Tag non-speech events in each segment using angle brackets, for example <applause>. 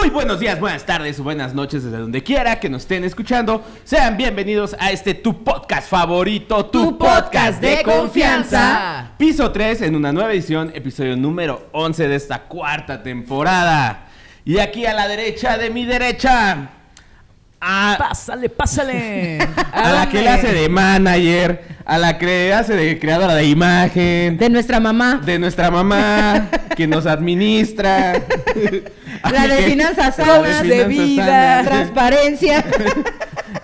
Muy buenos días, buenas tardes o buenas noches desde donde quiera que nos estén escuchando. Sean bienvenidos a este tu podcast favorito, tu, podcast de confianza. Piso 3 en una nueva edición, episodio número 11 de esta cuarta temporada. Y aquí a la derecha de mi derecha, a, Pásale, pásale. <laughs> a la que le hace de manager, a la que hace de creadora de imagen, De nuestra mamá, de nuestra mamá, <laughs> que nos administra. La de finanzas sanas, de vida, transparencia. <laughs>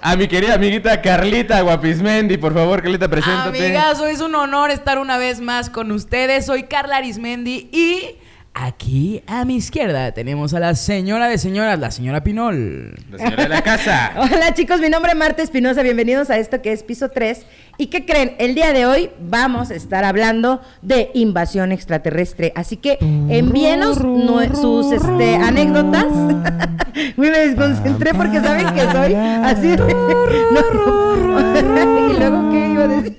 A mi querida amiguita Carlita Guapismendi, por favor, Carlita, preséntate. Amigazo, es un honor estar una vez más con ustedes. Soy Carla Arismendi y Aquí a mi izquierda tenemos a la señora de señoras, la señora Pinol. La señora de la casa. <laughs> Hola chicos, mi nombre es Marta Espinosa, bienvenidos a esto que es Piso 3. ¿Y qué creen? El día de hoy vamos a estar hablando de invasión extraterrestre, así que envíenos sus este, anécdotas. <laughs> Uy, me desconcentré porque saben que soy así. de- <laughs> No. y luego, ¿qué iba a decir?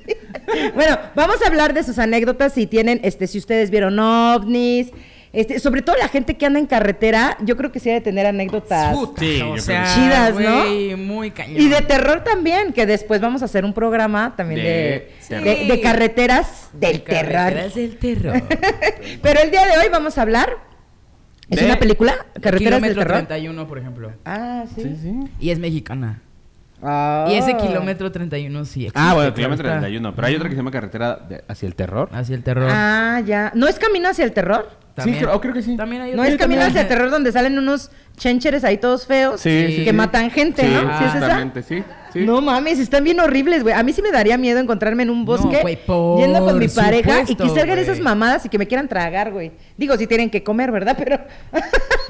Bueno, vamos a hablar de sus anécdotas si tienen, este, si ustedes vieron ovnis, este, sobre todo la gente que anda en carretera, yo creo que sí ha de tener anécdotas. Sí, o sea. Chidas, ¿no? muy cañón. Y de terror también, que después vamos a hacer un programa también de, De de, terror. de carreteras del De carreteras terror. del terror. <laughs> Pero el día de hoy vamos a hablar. ¿Es De- una película? ¿Carreteras del kilómetro terror? 31, por ejemplo. Ah, sí. Sí, sí. Y es mexicana. Ah. Y ese kilómetro 31 sí existe. Ah, bueno, kilómetro está. 31. Pero hay otra que se llama Carretera de- hacia el Terror. Hacia el terror. Ah, ya. ¿No es Camino hacia el terror? Sí, creo, oh, creo que sí. También hay No es Camino también. hacia terror donde salen unos chencheres ahí todos feos Sí, sí, que sí. matan gente, Sí, ¿no? ¿Sí es esa? sí. sí. No mames, están bien horribles, güey. A mí sí me daría miedo encontrarme en un bosque por yendo con mi pareja y que salgan esas mamadas y que me quieran tragar, güey. Digo, si tienen que comer, ¿verdad? Pero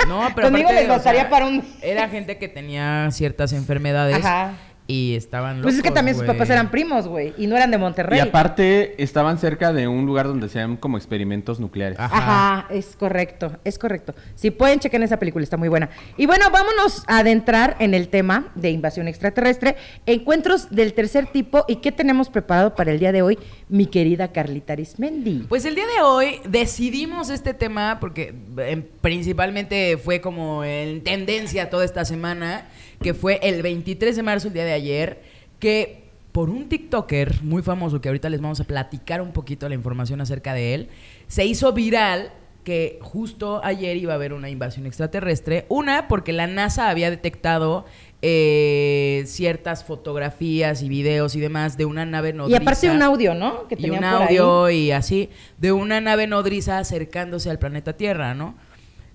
No, <laughs> pero conmigo aparte, les o bastaría sea, para un Era gente que tenía ciertas enfermedades Ajá. Y estaban locos, Pues es que también sus papás eran primos, güey, y no eran de Monterrey. Y aparte, estaban cerca de un lugar donde se hacían como experimentos nucleares. Ajá. Ajá, es correcto, es correcto. Si pueden, chequen esa película, está muy buena. Y bueno, vámonos a adentrar en el tema de invasión extraterrestre, encuentros del tercer tipo y qué tenemos preparado para el día de hoy, mi querida Carlita Arismendi. Pues el día de hoy decidimos este tema porque eh, principalmente fue como en tendencia toda esta semana, que fue el 23 de marzo, el día de ayer, que por un TikToker muy famoso, que ahorita les vamos a platicar un poquito la información acerca de él, se hizo viral que justo ayer iba a haber una invasión extraterrestre. Una, porque la NASA había detectado eh, ciertas fotografías y videos y demás de una nave y nodriza aparte un audio, ¿no? Que y un ahí. audio y así de una nave nodriza acercándose al planeta Tierra, ¿no?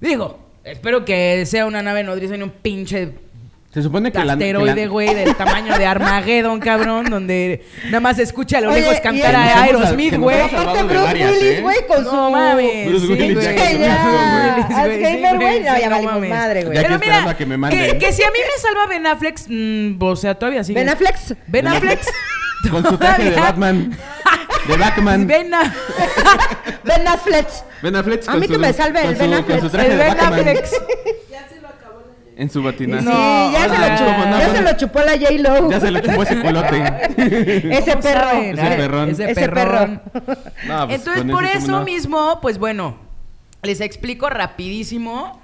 Digo, espero que sea una nave nodriza y no un pinche Se supone que la... asteroide, la- güey, del tamaño de Armageddon, cabrón, donde nada más se escucha a lo Oye, lejos cantar a Aerosmith, güey. Aparte Bruce varias, Willis, ¿eh? güey, con No su... mames. Bruce Willis güey. Willis, güey, Alzheimer, sí, güey, no, ya no valimos mames. madre, güey. Pero mira, que me que, que si a mí me salva Ben Affleck, mm, o sea, todavía sigue. Ben Affleck. Ben Affleck. <laughs> Con su traje de Batman. De Batman. <laughs> Ben A- Ben Affleck. Ben Affleck A mí que me salve el Ben Con Affleck. su traje el Ben. Affleck. En su batina. Sí, No, ya, o se, lo chupó, ya se lo chupó la J-Lo. Ya se le chupó ese colote. <laughs> Ese ¿Cómo perro. Ese perrón. Ese Ese perrón. <laughs> No, pues, Entonces, por eso mismo, pues bueno, les explico rapidísimo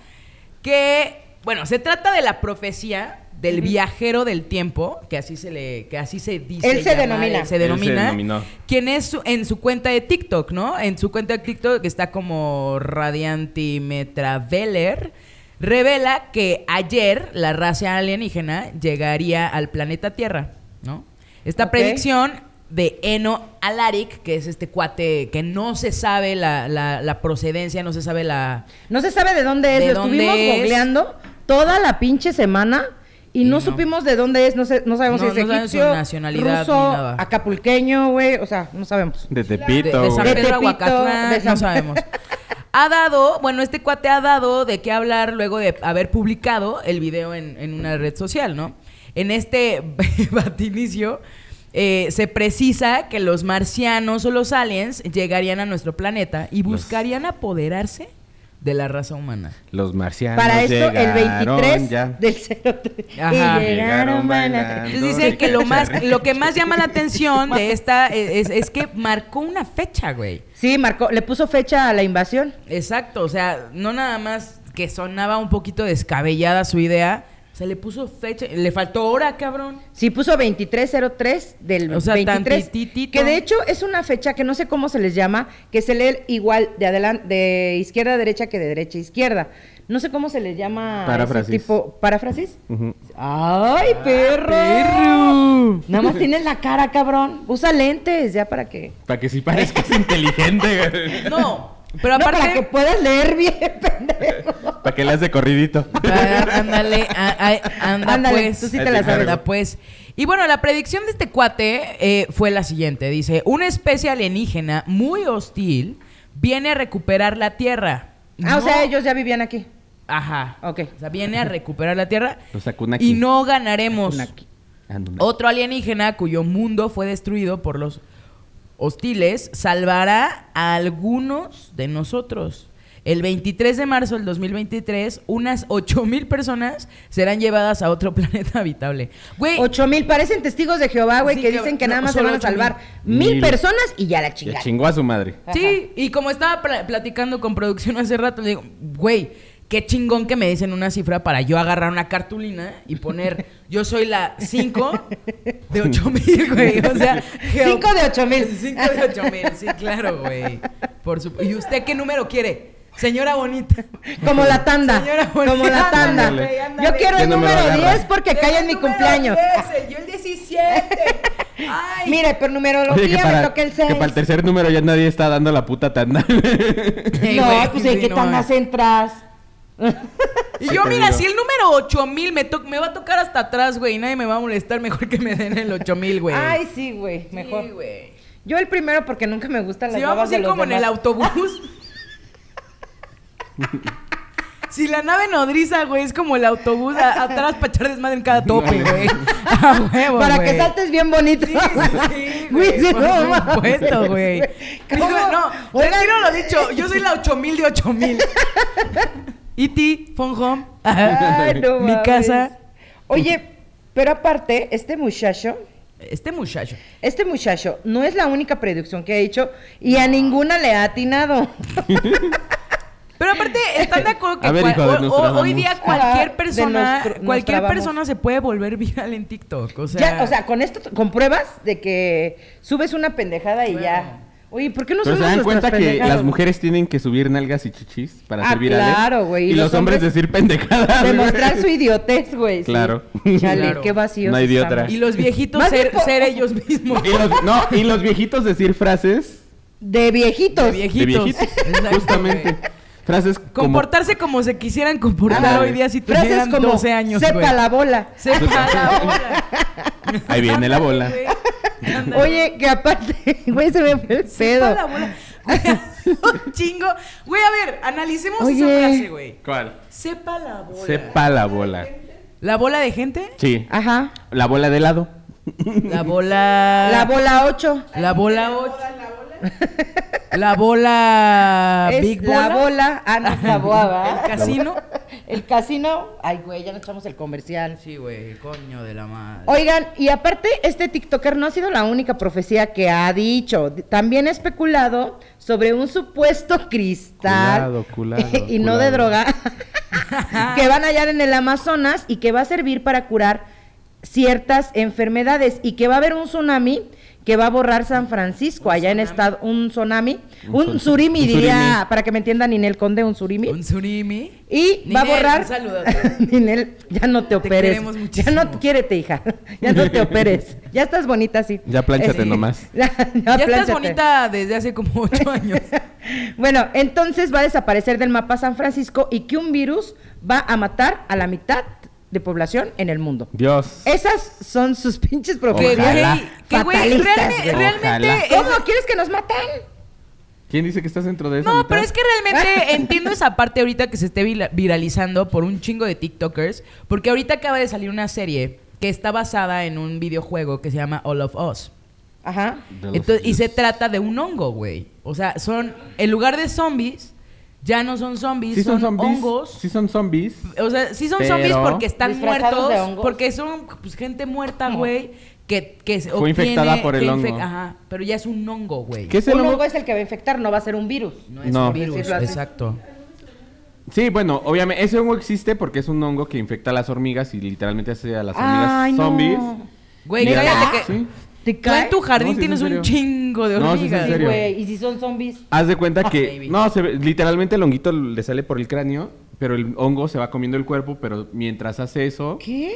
que, bueno, se trata de la profecía del viajero del tiempo, que así se le, que así se dice. Él se denomina. él se Él se denomina. denominó. Quien es su- en su cuenta de TikTok, ¿no? En su cuenta de TikTok que está como Radiantimetraveler. Revela que ayer la raza alienígena llegaría al planeta Tierra, ¿no? Esta predicción de Eno Alaric, que es este cuate que no se sabe la, la- la procedencia, no se sabe la... No se sabe de dónde es. ¿De lo dónde estuvimos es? googleando toda la pinche semana y, Y no, no. supimos de dónde es. No, sé, no sabemos No, si es no sabemos su nacionalidad ruso, ni nada. acapulqueño, güey. O sea, no sabemos. De Tepito, de San. De Pedro Tepito, Aguacatlán, de San- no sabemos. <laughs> Ha dado, bueno, este cuate ha dado de qué hablar luego de haber publicado el video en, en una red social, ¿no? en este <laughs> batinicio eh, se precisa que los marcianos o los aliens llegarían a nuestro planeta y buscarían apoderarse de la raza humana. Los marcianos Para esto, el llegaron 23 ya. del 03. Ajá. Y llegaron bailando. Entonces dice que lo más, <laughs> lo que más llama la atención de esta es, es que marcó una fecha, güey. Sí, marcó, le puso fecha a la invasión. Exacto, o sea, no nada más que sonaba un poquito descabellada su idea, se le puso fecha, le faltó hora, cabrón. Sí, puso 2303 del O sea, 23. tantititito. Que de hecho es una fecha que no sé cómo se les llama, que se lee igual de adelante, de izquierda a derecha que de derecha a izquierda. No sé cómo se les llama. Paráfrasis. tipo. ¿Paráfrasis? Ujú. ¡Ay, perro! perro. Nada más tienes la cara, cabrón. Usa lentes ya para que. Para que sí parezcas <laughs> inteligente. güey. No, pero No, aparte... para que puedas leer bien, <laughs> pendejo. Para que le hace corridito. Ándale, anda Ándale, pues. tú sí te la sabes. Anda pues. Y bueno, la predicción de este cuate eh, fue la siguiente. Dice, una especie alienígena muy hostil viene a recuperar la Tierra. Ah, o sea, ellos ya vivían aquí. Ajá. Ok. O sea, viene a recuperar la Tierra. Los. Y no ganaremos. Akunaki. Otro alienígena cuyo mundo fue destruido por los hostiles salvará a algunos de nosotros. El 23 de marzo del 2023, unas 8000 personas serán llevadas a otro <laughs> planeta habitable. Güey, Ocho mil, parecen testigos de Jehová, güey, Sí, que que- dicen que no, nada más se van a salvar mil. mil, Mil. personas y ya la Ya chingada. chingó a su madre. Sí, y como estaba pla- platicando con producción hace rato, le digo, güey, qué chingón que me dicen una cifra para yo agarrar una cartulina y poner, <laughs> yo soy la 5 de <laughs> 8 mil, güey. O sea, Cinco de ocho mil. <laughs> 5 de 8 mil, sí, claro, güey. Por su- ¿Y usted qué número quiere? Señora bonita. Como la tanda. Señora bonita. como la tanda. Ándale, ándale. Yo quiero ¿Qué el número número agarra? 10 porque cae en mi cumpleaños. 10, yo el 17. Ay. Mire, pero numerología Oye, que me para, toca el 6. que para el tercer número ya nadie está dando la puta tanda. No, pues ¿en qué no, tandas eh. entras? Y yo, mira, digo. si el número 8000 me, me va a tocar hasta atrás, güey, y nadie me va a molestar, <laughs> mejor que me den el 8000, güey. Ay, sí, güey, mejor. Sí, güey. Yo el primero porque nunca me gustan las Si babas vamos a de ir los como en el autobús. <laughs> <laughs> si la nave nodriza, güey, es como el autobús a- atrás para echar desmadre en cada tope, güey. A huevo, Para güey. que saltes bien bonito. Sí, sí, Güey, güey, por no, supuesto, güey. ¿Cómo? No, Oigan. retiro lo dicho. Yo soy la 8000 de 8000. E.T., Phone Home. Ay, <laughs> no Mi mames. casa. Oye, pero aparte, este muchacho, Este muchacho. este muchacho no es la única predicción que ha hecho y a ninguna le ha atinado. <laughs> Pero aparte, ¿están de acuerdo que A ver, cual- hijo de o- o- Nostradamus. hoy día Ajá, cualquier de persona, Nostr- cualquier Nostradamus. persona se puede volver viral en TikTok? O sea, ya, o sea, con esto, con pruebas de que subes una pendejada y Bueno. ya. Oye, ¿por qué no Pero se dan cuenta que las mujeres tienen que subir nalgas y chichis para Ah, ser virales. claro, güey, Y, y los, los hombres, hombres- decir pendejadas. Demostrar su idiotez, güey. sí. Claro. Chale, Claro. qué vacíos No hay otra. y los viejitos ser, ellos mismos. Y los, no, y los viejitos decir frases De viejitos. De de viejitos. Justamente. Frases como... Comportarse como se quisieran comportar hoy día si Frases tuvieran como 12 años, sepa la bola. Sepa la bola. Ahí viene la bola. Oye, que aparte, <laughs> güey, se me fue el Sepa pedo. la bola. Güey, <laughs> un chingo. Güey, a ver, analicemos Oye. esa frase, güey. ¿Cuál? Sepa la bola. Sepa la bola. ¿La bola de gente? Sí. Ajá. La bola de helado. La bola. La bola 8. La bola 8. <laughs> La bola. Big la bola. bola. No, es la boa, ¿verdad? El casino. El casino. Ay, güey, ya no echamos el comercial. Sí, güey, coño de la madre. Oigan, y aparte, este TikToker no ha sido la única profecía que ha dicho. También ha especulado sobre un supuesto cristal. Culado, culado, <laughs> y no de droga. <laughs> que van a hallar en el Amazonas y que va a servir para curar ciertas enfermedades. Y que va a haber un tsunami que va a borrar San Francisco, allá en estado, un tsunami, Un un, surimi, un diría, surimi. para que me entienda Ninel Conde, un surimi. Un tsunami. Y va a borrar. un saludo. <laughs> Ninel, ya no te operes. queremos ya no quiérete, hija. <laughs> Ya no te operes. Ya estás bonita así. Ya plánchate Es- <laughs> nomás. Ya, ya Ya estás bonita desde hace como 8 años. Bueno, entonces va a desaparecer del mapa San Francisco y que un virus va a matar a la mitad de población en el mundo. Dios. Esas son sus <laughs> pinches Que, profecías. Ojalá. güey, que, güey, Fatalistas, realme- güey. realmente. ¿Cómo? es- ¿Quieres que nos maten? ¿Quién dice que estás dentro de eso? No, pero es que realmente <laughs> entiendo esa parte ahorita que se esté viralizando por un chingo de TikTokers. Porque ahorita acaba de salir una serie que está basada en un videojuego que se llama All of Us. Ajá. Entonces, y se trata de un hongo, güey. O sea, son, en lugar de zombies, ya no son zombies, Sí son, son zombies. hongos. Sí son zombies. O sea, sí son Pero- zombies porque están muertos, de hongos. porque son pues, gente muerta, güey, que, que se Fue obtiene- infectada por el que hongo. Ajá, pero ya es un hongo, güey. ¿Qué es el Un hongo? hongo es el que va a infectar, no va a ser un virus. No es No. un virus, exacto. Sí, bueno, obviamente ese hongo existe porque es un hongo que infecta a las hormigas y literalmente hace a las hormigas Ay, no. zombies. Güey, Mira, cállate que... sí. ¿Te Tú en tu jardín No, sí, es en tienes un chingo de No, sí, es en hormigas. Sí, serio. güey. ¿Y si son zombies? Haz de cuenta Ah, que no, se ve- literalmente el honguito le sale por el cráneo, pero el hongo se va comiendo el cuerpo, pero mientras hace eso, ¿Qué?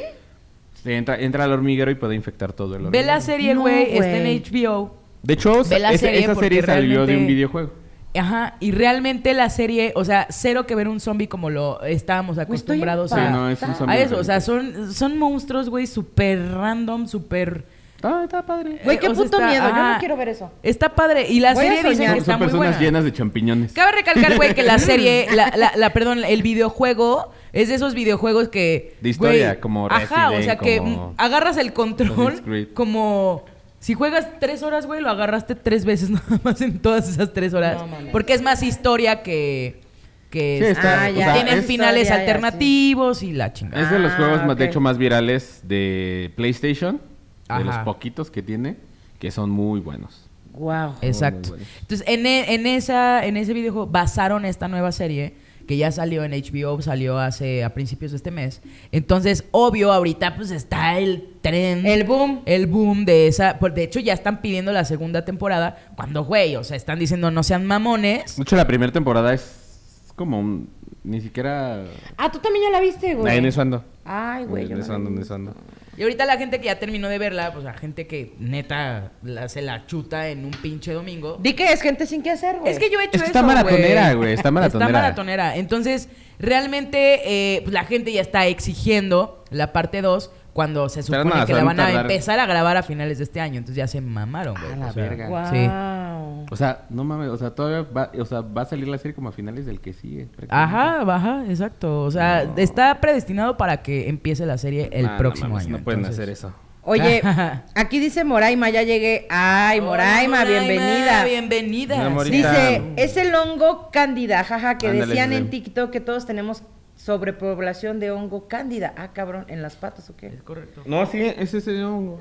se entra, entra al hormiguero y puede infectar todo el hormiguero. Ve la serie, No, güey, está en HBO. De hecho, Ve la esa, serie esa serie salió de un videojuego. Ajá, y realmente la serie, o sea, cero que ver un zombie como lo estábamos acostumbrados Sí, a, no, es un a eso. O sea, son, son monstruos, güey, súper random, súper... Ah, está padre. Güey, qué Eh, o sea, puto está- miedo. Yo no quiero ver eso. Está padre. Y la Voy serie dicen que está son muy personas buena. llenas de champiñones. Cabe recalcar, güey, que la <laughs> serie, la, la, la- perdón, el videojuego es de esos videojuegos que... De historia, güey, como Ajá, o Resident, sea, que como agarras el control como... Si juegas tres horas, güey, lo agarraste tres veces <laughs> nada más en todas esas tres horas. No mames. porque es más historia que... que Sí, está- Ah, ya. sea, tienen es- finales alternativos y la chingada. Es de los Ah, juegos más, de hecho, más virales de PlayStation. Ajá. De los poquitos que tiene, que son muy buenos. Wow. Exacto. Muy, muy buenos. Entonces, en, e- en, esa, en ese videojuego basaron esta nueva serie que ya salió en HBO, salió hace a principios de este mes. Entonces, obvio, ahorita pues está el tren. El boom. El boom de esa. pues, de hecho, ya están pidiendo la segunda temporada. Cuando, güey, o sea, están diciendo no sean mamones. De hecho, la primera temporada es como un- ni siquiera... Ah, tú también ya la viste, güey. Ah, en eso ando. Ay, güey. yo En no eso ando, en eso ando. Y ahorita la gente que ya terminó de verla, pues la gente que neta la, se la chuta en un pinche domingo. Di que es gente sin qué hacer, güey. Es que yo he hecho Es que eso, está maratonera, güey. güey, está maratonera. Está maratonera. Entonces, realmente, eh, pues, la gente ya está exigiendo la parte 2 cuando se supone que se la van a tardar. empezar a grabar a finales de este año. Entonces ya se mamaron, güey. A la O sea, verga. Wow. Sí. O sea, no mames, o sea, todavía va, o sea, va a salir la serie como a finales del que sigue. Ajá, ajá, exacto. O sea, No. está predestinado para que empiece la serie el no próximo mames, año. No pueden Entonces- hacer eso. Oye, <laughs> aquí dice Moraima, ya llegué. Ay, Moraima, Hola, bienvenida. Bienvenida. Dice, es el hongo cándida, jaja, que Ándale, decían en TikTok que todos tenemos sobrepoblación de hongo cándida. Ah, cabrón, ¿en las patas o qué? Es correcto. No, sí, ese es el hongo.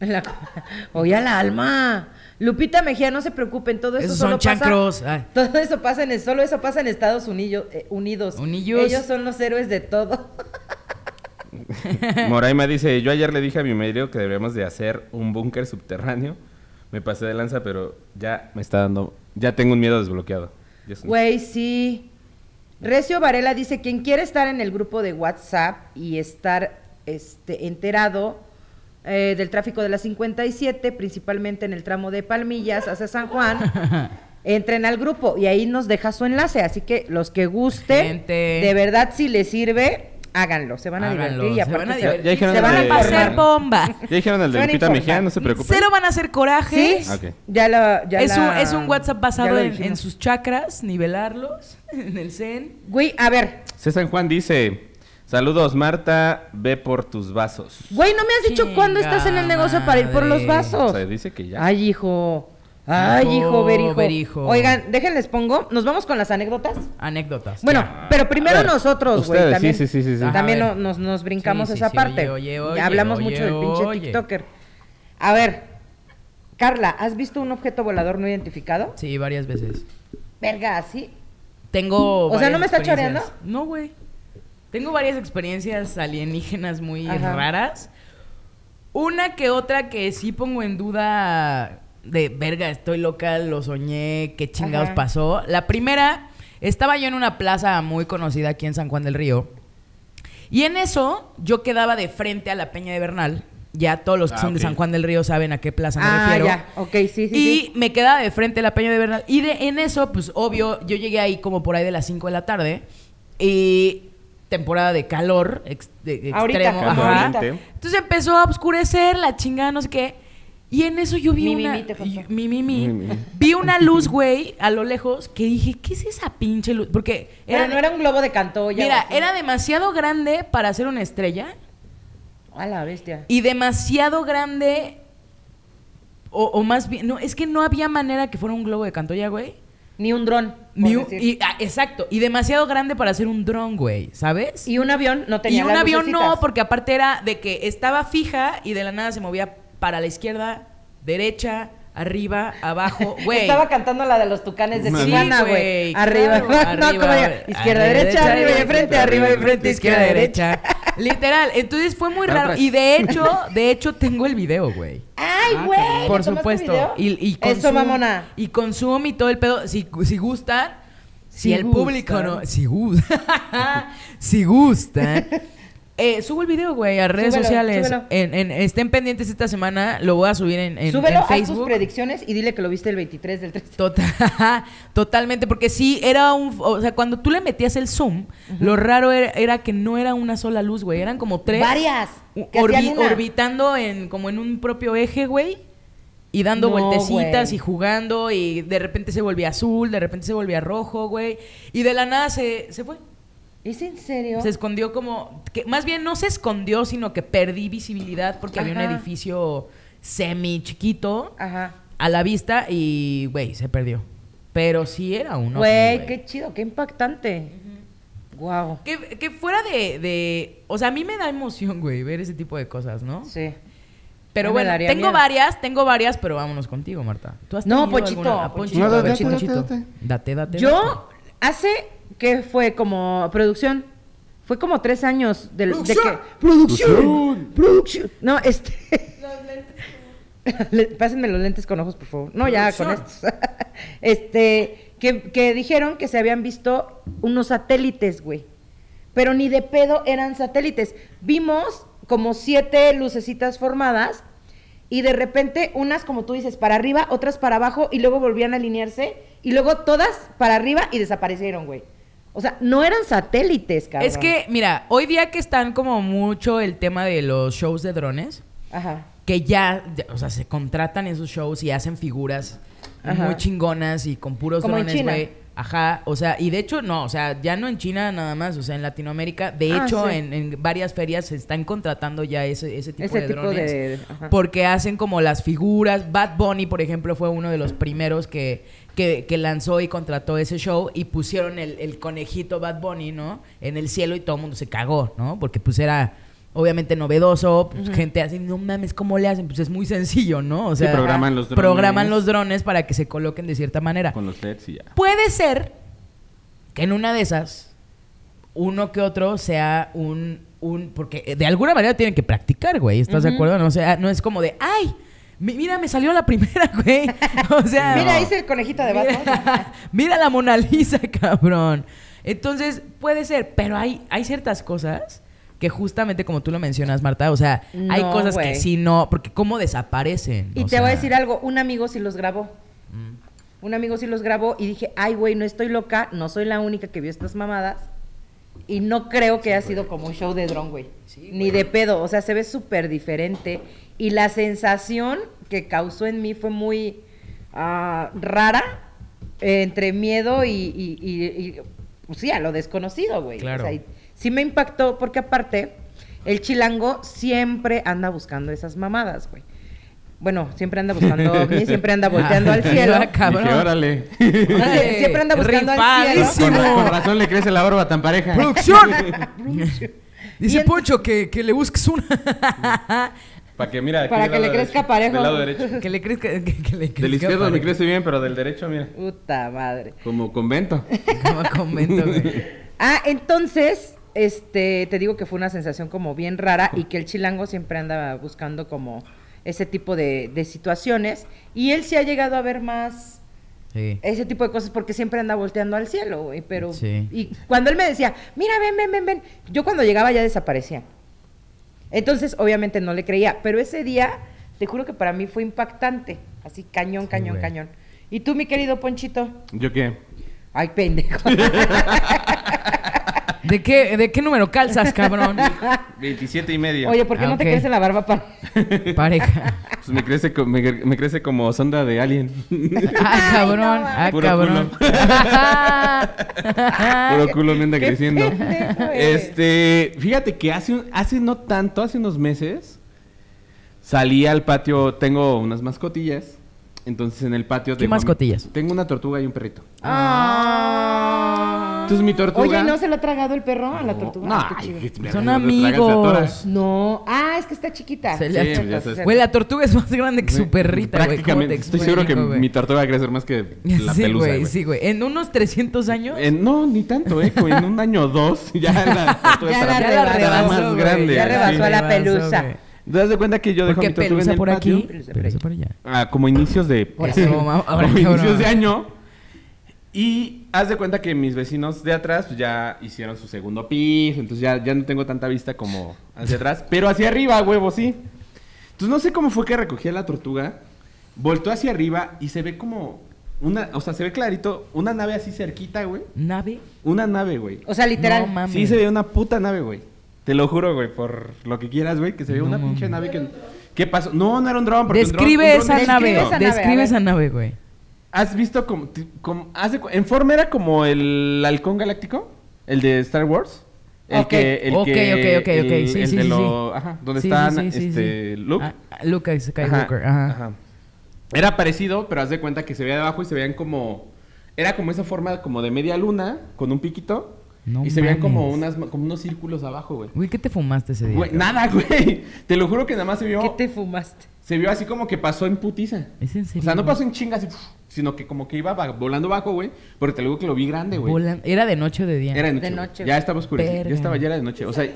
La... Oye, a la alma. Lupita Mejía, no se preocupen, todo eso Esos solo son chancros. pasa. Ay. Todo eso pasa en solo eso pasa en Estados Unidos. eh, Unidos. Unillos. Ellos son los héroes de todo. <laughs> Moraima dice, yo ayer le dije a mi marido que deberíamos de hacer un búnker subterráneo. Me pasé de lanza, pero ya me está dando, ya tengo un miedo desbloqueado. Güey, sí. Recio Varela dice, quien quiere estar en el grupo de WhatsApp y estar este, enterado eh, del tráfico de la 57, principalmente en el tramo de Palmillas hacia San Juan, <laughs> entren al grupo y ahí nos deja su enlace. Así que los que gusten, Gente. de verdad si les sirve, háganlo. Se van a Háganlo, divertir y se aparte van a divertir. Se van ser bomba. Ya dijeron el de Lupita. Mejía, no se preocupen. Cero van a hacer corajes. ¿Sí? Ok. Ya la, ya es, un, es un WhatsApp basado en, sus chakras, nivelarlos <laughs> en el Zen. Güey, a ver, César Juan dice, saludos Marta, ve por tus vasos. güey, ¿no me has dicho Chinga cuándo estás en el negocio para ir por los vasos? O sea, dice que ya. Ay, hijo. Ay, Hijo, hijo, ver, hijo. ver, hijo. Oigan, déjenles pongo. Nos vamos con las anécdotas. Anécdotas. Bueno, pero primero ver, nosotros, güey. También, sí, sí, sí, sí, sí. También nos, nos brincamos Sí, sí, esa sí, parte. oye, oye, ya hablamos oye, mucho del pinche oye. TikToker. A ver, Carla, ¿has visto un objeto volador no identificado? Sí, varias veces. Verga, así. Tengo. O sea, ¿no me está choreando? No, güey. Tengo varias experiencias alienígenas muy Ajá. raras. Una que otra que sí pongo en duda de verga, estoy loca, lo soñé, qué chingados Ajá. pasó. La primera, estaba yo en una plaza muy conocida aquí en San Juan del Río. Y en eso, yo quedaba de frente a la Peña de Bernal. Ya todos los que Ah, son de. San Juan del Río saben a qué plaza me ah, refiero. ya. Ok, sí, sí, y sí. me quedaba de frente a la Peña de Bernal. Y de, en eso, pues obvio, yo llegué ahí como por ahí de las 5 de la tarde. Y temporada de calor ex- de- Ahorita, extremo. ajá. ahorita. Entonces empezó a oscurecer la chingada, no sé qué. Y en eso yo vi Mi, una... mi, mi, mi, mi, mi. Mi, mi. Vi una luz, güey, a lo lejos, que dije, ¿qué es esa pinche luz? Porque Pero era... no era un globo de Cantoya. Mira, o así. era demasiado grande para ser una estrella. A la bestia. y demasiado grande. O, o más bien, no, es que no había manera que fuera un globo de Cantoya, güey. Ni un dron. Ni un- decir. y, ah, exacto, y demasiado grande para hacer un dron, güey, ¿sabes? Y un avión no tenía Y un las avión lucecitas. no, porque aparte era de que estaba fija y de la nada se movía para la izquierda, derecha, arriba, abajo, <laughs> güey. Estaba cantando la de los tucanes de Tijuana, güey. güey, arriba, claro, <laughs> no, arriba, como diga, izquierda, derecha, arriba y frente, arriba y frente, izquierda, derecha. Literal, entonces fue muy raro. Y de hecho, de hecho tengo el video, güey. Ay, Ah, güey. caray. ¿le Por supuesto. video? Y, y con Eso, mamona. Y con Zoom y todo el pedo. Si, si gustan, si, Si el público no. <laughs> Si gustan. si gustan. Eh, subo el video, güey, a redes Súbelo, sociales. súbelo. En, en- estén pendientes esta semana. Lo voy a subir en, en, Súbelo, en haz tus Facebook. predicciones y dile que lo viste el 23 del 3. Total- <laughs> totalmente, porque sí, era un... O sea, cuando tú le metías el zoom, lo raro era, era que no era una sola luz, güey. Eran como tres... Varias. orbi- orbitando en, como en un propio eje, güey. Y dando No, vueltecitas güey. y jugando. Y de repente se volvía azul, de repente se volvía rojo, güey. Y de la nada se, se fue. ¿Es en serio? Se escondió como... Que, más bien no se escondió, sino que perdí visibilidad porque había un edificio semi chiquito Ajá. a la vista y, güey, se perdió. Pero sí era uno. Güey, qué chido, qué impactante. Wow. Que, que fuera de, de... O sea, a mí me da emoción, güey, ver ese tipo de cosas, ¿no? Sí. Pero bueno, tengo miedo. varias, tengo varias, pero vámonos contigo, Marta. ¿Tú has No, tenido Ponchito, alguna- ah, Ponchito, a No, ver, date, Ponchito. date, date. Date, date, Yo, hace que fue como producción, fue como tres años de que... ¡Producción! ¡Producción! No, este... Le- <laughs> Pásenme los lentes con ojos, por favor. No, ya, con estos. <laughs> este, que, que dijeron que se habían visto unos satélites, güey. Pero ni de pedo eran satélites. Vimos como siete lucecitas formadas y de repente unas, como tú dices, para arriba, otras para abajo y luego volvían a alinearse y luego todas para arriba y desaparecieron, güey. O sea, no eran satélites, cabrón. Es que, mira, hoy día que están como mucho el tema de los shows de drones, Ajá. que ya, o sea, se contratan esos shows y hacen figuras Ajá. muy chingonas y con puros Como drones, güey. Ajá, o sea, y de hecho, no, o sea, ya no en China nada más, o sea, en Latinoamérica, de Ah, hecho, sí. en, en varias ferias se están contratando ya ese, ese tipo Ese de tipo drones. de-. Porque hacen como las figuras. Bad Bunny, por ejemplo, fue uno de los primeros que, que, que lanzó y contrató ese show y pusieron el, el conejito Bad Bunny, ¿no? En el cielo y todo el mundo se cagó, ¿no? Porque pues era obviamente novedoso, pues, gente así, no mames, ¿cómo le hacen? Pues es muy sencillo, ¿no? O Sí, sea, programan los drones. programan los drones para que se coloquen de cierta manera. Con los LEDs y ya. Puede ser que en una de esas, uno que otro sea un, un porque de alguna manera tienen que practicar, güey, ¿estás de acuerdo? No, o sea, no es como de, ay, mira, me salió la primera, <laughs> güey. O sea, Mira, hice el conejito de Batman. mira, <laughs> mira la Mona Lisa, <laughs> cabrón. Entonces, puede ser, pero hay, hay ciertas cosas que justamente como tú lo mencionas, Marta, o sea, hay cosas que sí no, porque cómo desaparecen. Y O te voy a sea, decir algo, un amigo sí los grabó. Mm. Un amigo sí los grabó y dije, ay, güey, no estoy loca, no soy la única que vio estas mamadas. Y no creo que haya sido como un show de dron, güey. Ni de pedo, o sea, se ve súper diferente. Y la sensación que causó en mí fue muy ah, rara, eh, entre miedo y, y- y- y, pues sí, a lo desconocido, güey. Claro. O sea, y sí me impactó porque aparte, el chilango siempre anda buscando esas mamadas, güey. Bueno, siempre anda buscando <laughs> ovnis, siempre anda volteando al <laughs> cielo. Ah, cabrón. Dije, órale. Siempre anda buscando al cielo. Con, con <laughs> razón le crece la barba tan pareja. ¡Producción! Dice Poncho que, que le busques una. Para que, mira, aquí Para que le crezca derecho, parejo. Del lado derecho. <laughs> que le crezca. Que, que le crezca Del izquierdo me crece bien, pero del derecho, mira. Puta madre. Como convento. <laughs> Como güey. <laughs> Ah, entonces, este, te digo que fue una sensación como bien rara y que el chilango siempre anda buscando como ese tipo de, de situaciones y él sí ha llegado a ver más Sí. ese tipo de cosas porque siempre anda volteando al cielo, güey, pero Sí. y cuando él me decía, "Mira, ven, ven, ven, ven", yo cuando llegaba ya desaparecía. Entonces, obviamente no le creía, pero ese día te juro que para mí fue impactante, así cañón, Sí, cañón, güey. cañón. ¿Y tú, mi querido Ponchito? ¿Yo qué? Ay, pendejo. <laughs> ¿De qué, ¿De qué número calzas, cabrón? 27 y medio. Oye, ¿por qué Ah, no te crece la barba para...? Pareja. Pues me crece, co- me, me crece como sonda de alien. Ah, cabrón. Ah, Puro cabrón. <laughs> Puro culo me anda Qué creciendo. pendejo eres. Este, fíjate que hace, un- hace no tanto, hace unos meses, salí al patio, tengo unas mascotillas. Entonces en el patio ¿Qué tengo a mi- mascotillas? Tengo una tortuga y un perrito. Ah. Entonces mi tortuga. Oye, ¿no se lo ha tragado el perro a la tortuga? No, Ah, qué chido. Son no te tragas la tora. amigos. No. Ah, es que está chiquita. Se Sí, le ya sabes. Güey, la tortuga es más grande que su perrita, güey. ¿Cómo Prácticamente. te Estoy seguro que explico, güey? mi tortuga va a crecer más que la sí, pelusa, güey, güey. sí, güey. En unos 300 años. En- no, ni tanto, eh. como En un año o dos, <laughs> ya la tortuga Ya estará- la la rebasó, rebasó, más güey, grande. Ya sí. rebasó a la pelusa. güey. ¿Te das de cuenta que yo dejo Porque mi tortuga en pelusa el por patio? aquí, pelusa por allá. Ah, como inicios de... <laughs> Ahora, como cabrón. inicios de año. Y haz de cuenta que mis vecinos de atrás pues, ya hicieron su segundo piso. Entonces ya, ya no tengo tanta vista como hacia atrás. Pero hacia arriba, huevo, sí. Entonces no sé cómo fue que recogí a la tortuga. Voltó hacia arriba y se ve como... Una, o sea, se ve clarito una nave así cerquita, güey. ¿Nave? Una nave, güey. O sea, literal. No mames. Sí, se ve una puta nave, güey. Te lo juro, güey, por lo que quieras, güey, que se ve No una mames. pinche nave que... ¿Qué pasó? No, no era un dron. porque un dron- Describe un dron esa es nave. Describe esa nave, a Describe ver. esa nave, güey. ¿Has visto como, como hace en forma era como el halcón galáctico, el de Star Wars? El Ok. que el Ok, que ok, ok, el, ok. Sí, el sí, de sí, lo- sí. ajá, donde Sí, están sí, sí, sí, este sí. Luke. Ah, Luke Skywalker, ajá. ajá. Era parecido, pero haz de cuenta que se veía de abajo y se veían como era como esa forma como de media luna con un piquito No y se veían como unas como unos círculos abajo, güey. Güey, ¿qué te fumaste ese día? Güey, nada, güey. Te lo juro que nada más se vio ¿Qué te fumaste? se vio así como que pasó en putiza. ¿Es en serio? O sea, no pasó en chingas, así, sino que como que iba volando bajo, güey. Porque te lo digo que lo vi grande, güey. ¿Era de noche o de día? Era de noche. De noche, Ya estaba. Verga. Ya estaba, ya era de noche. O sea,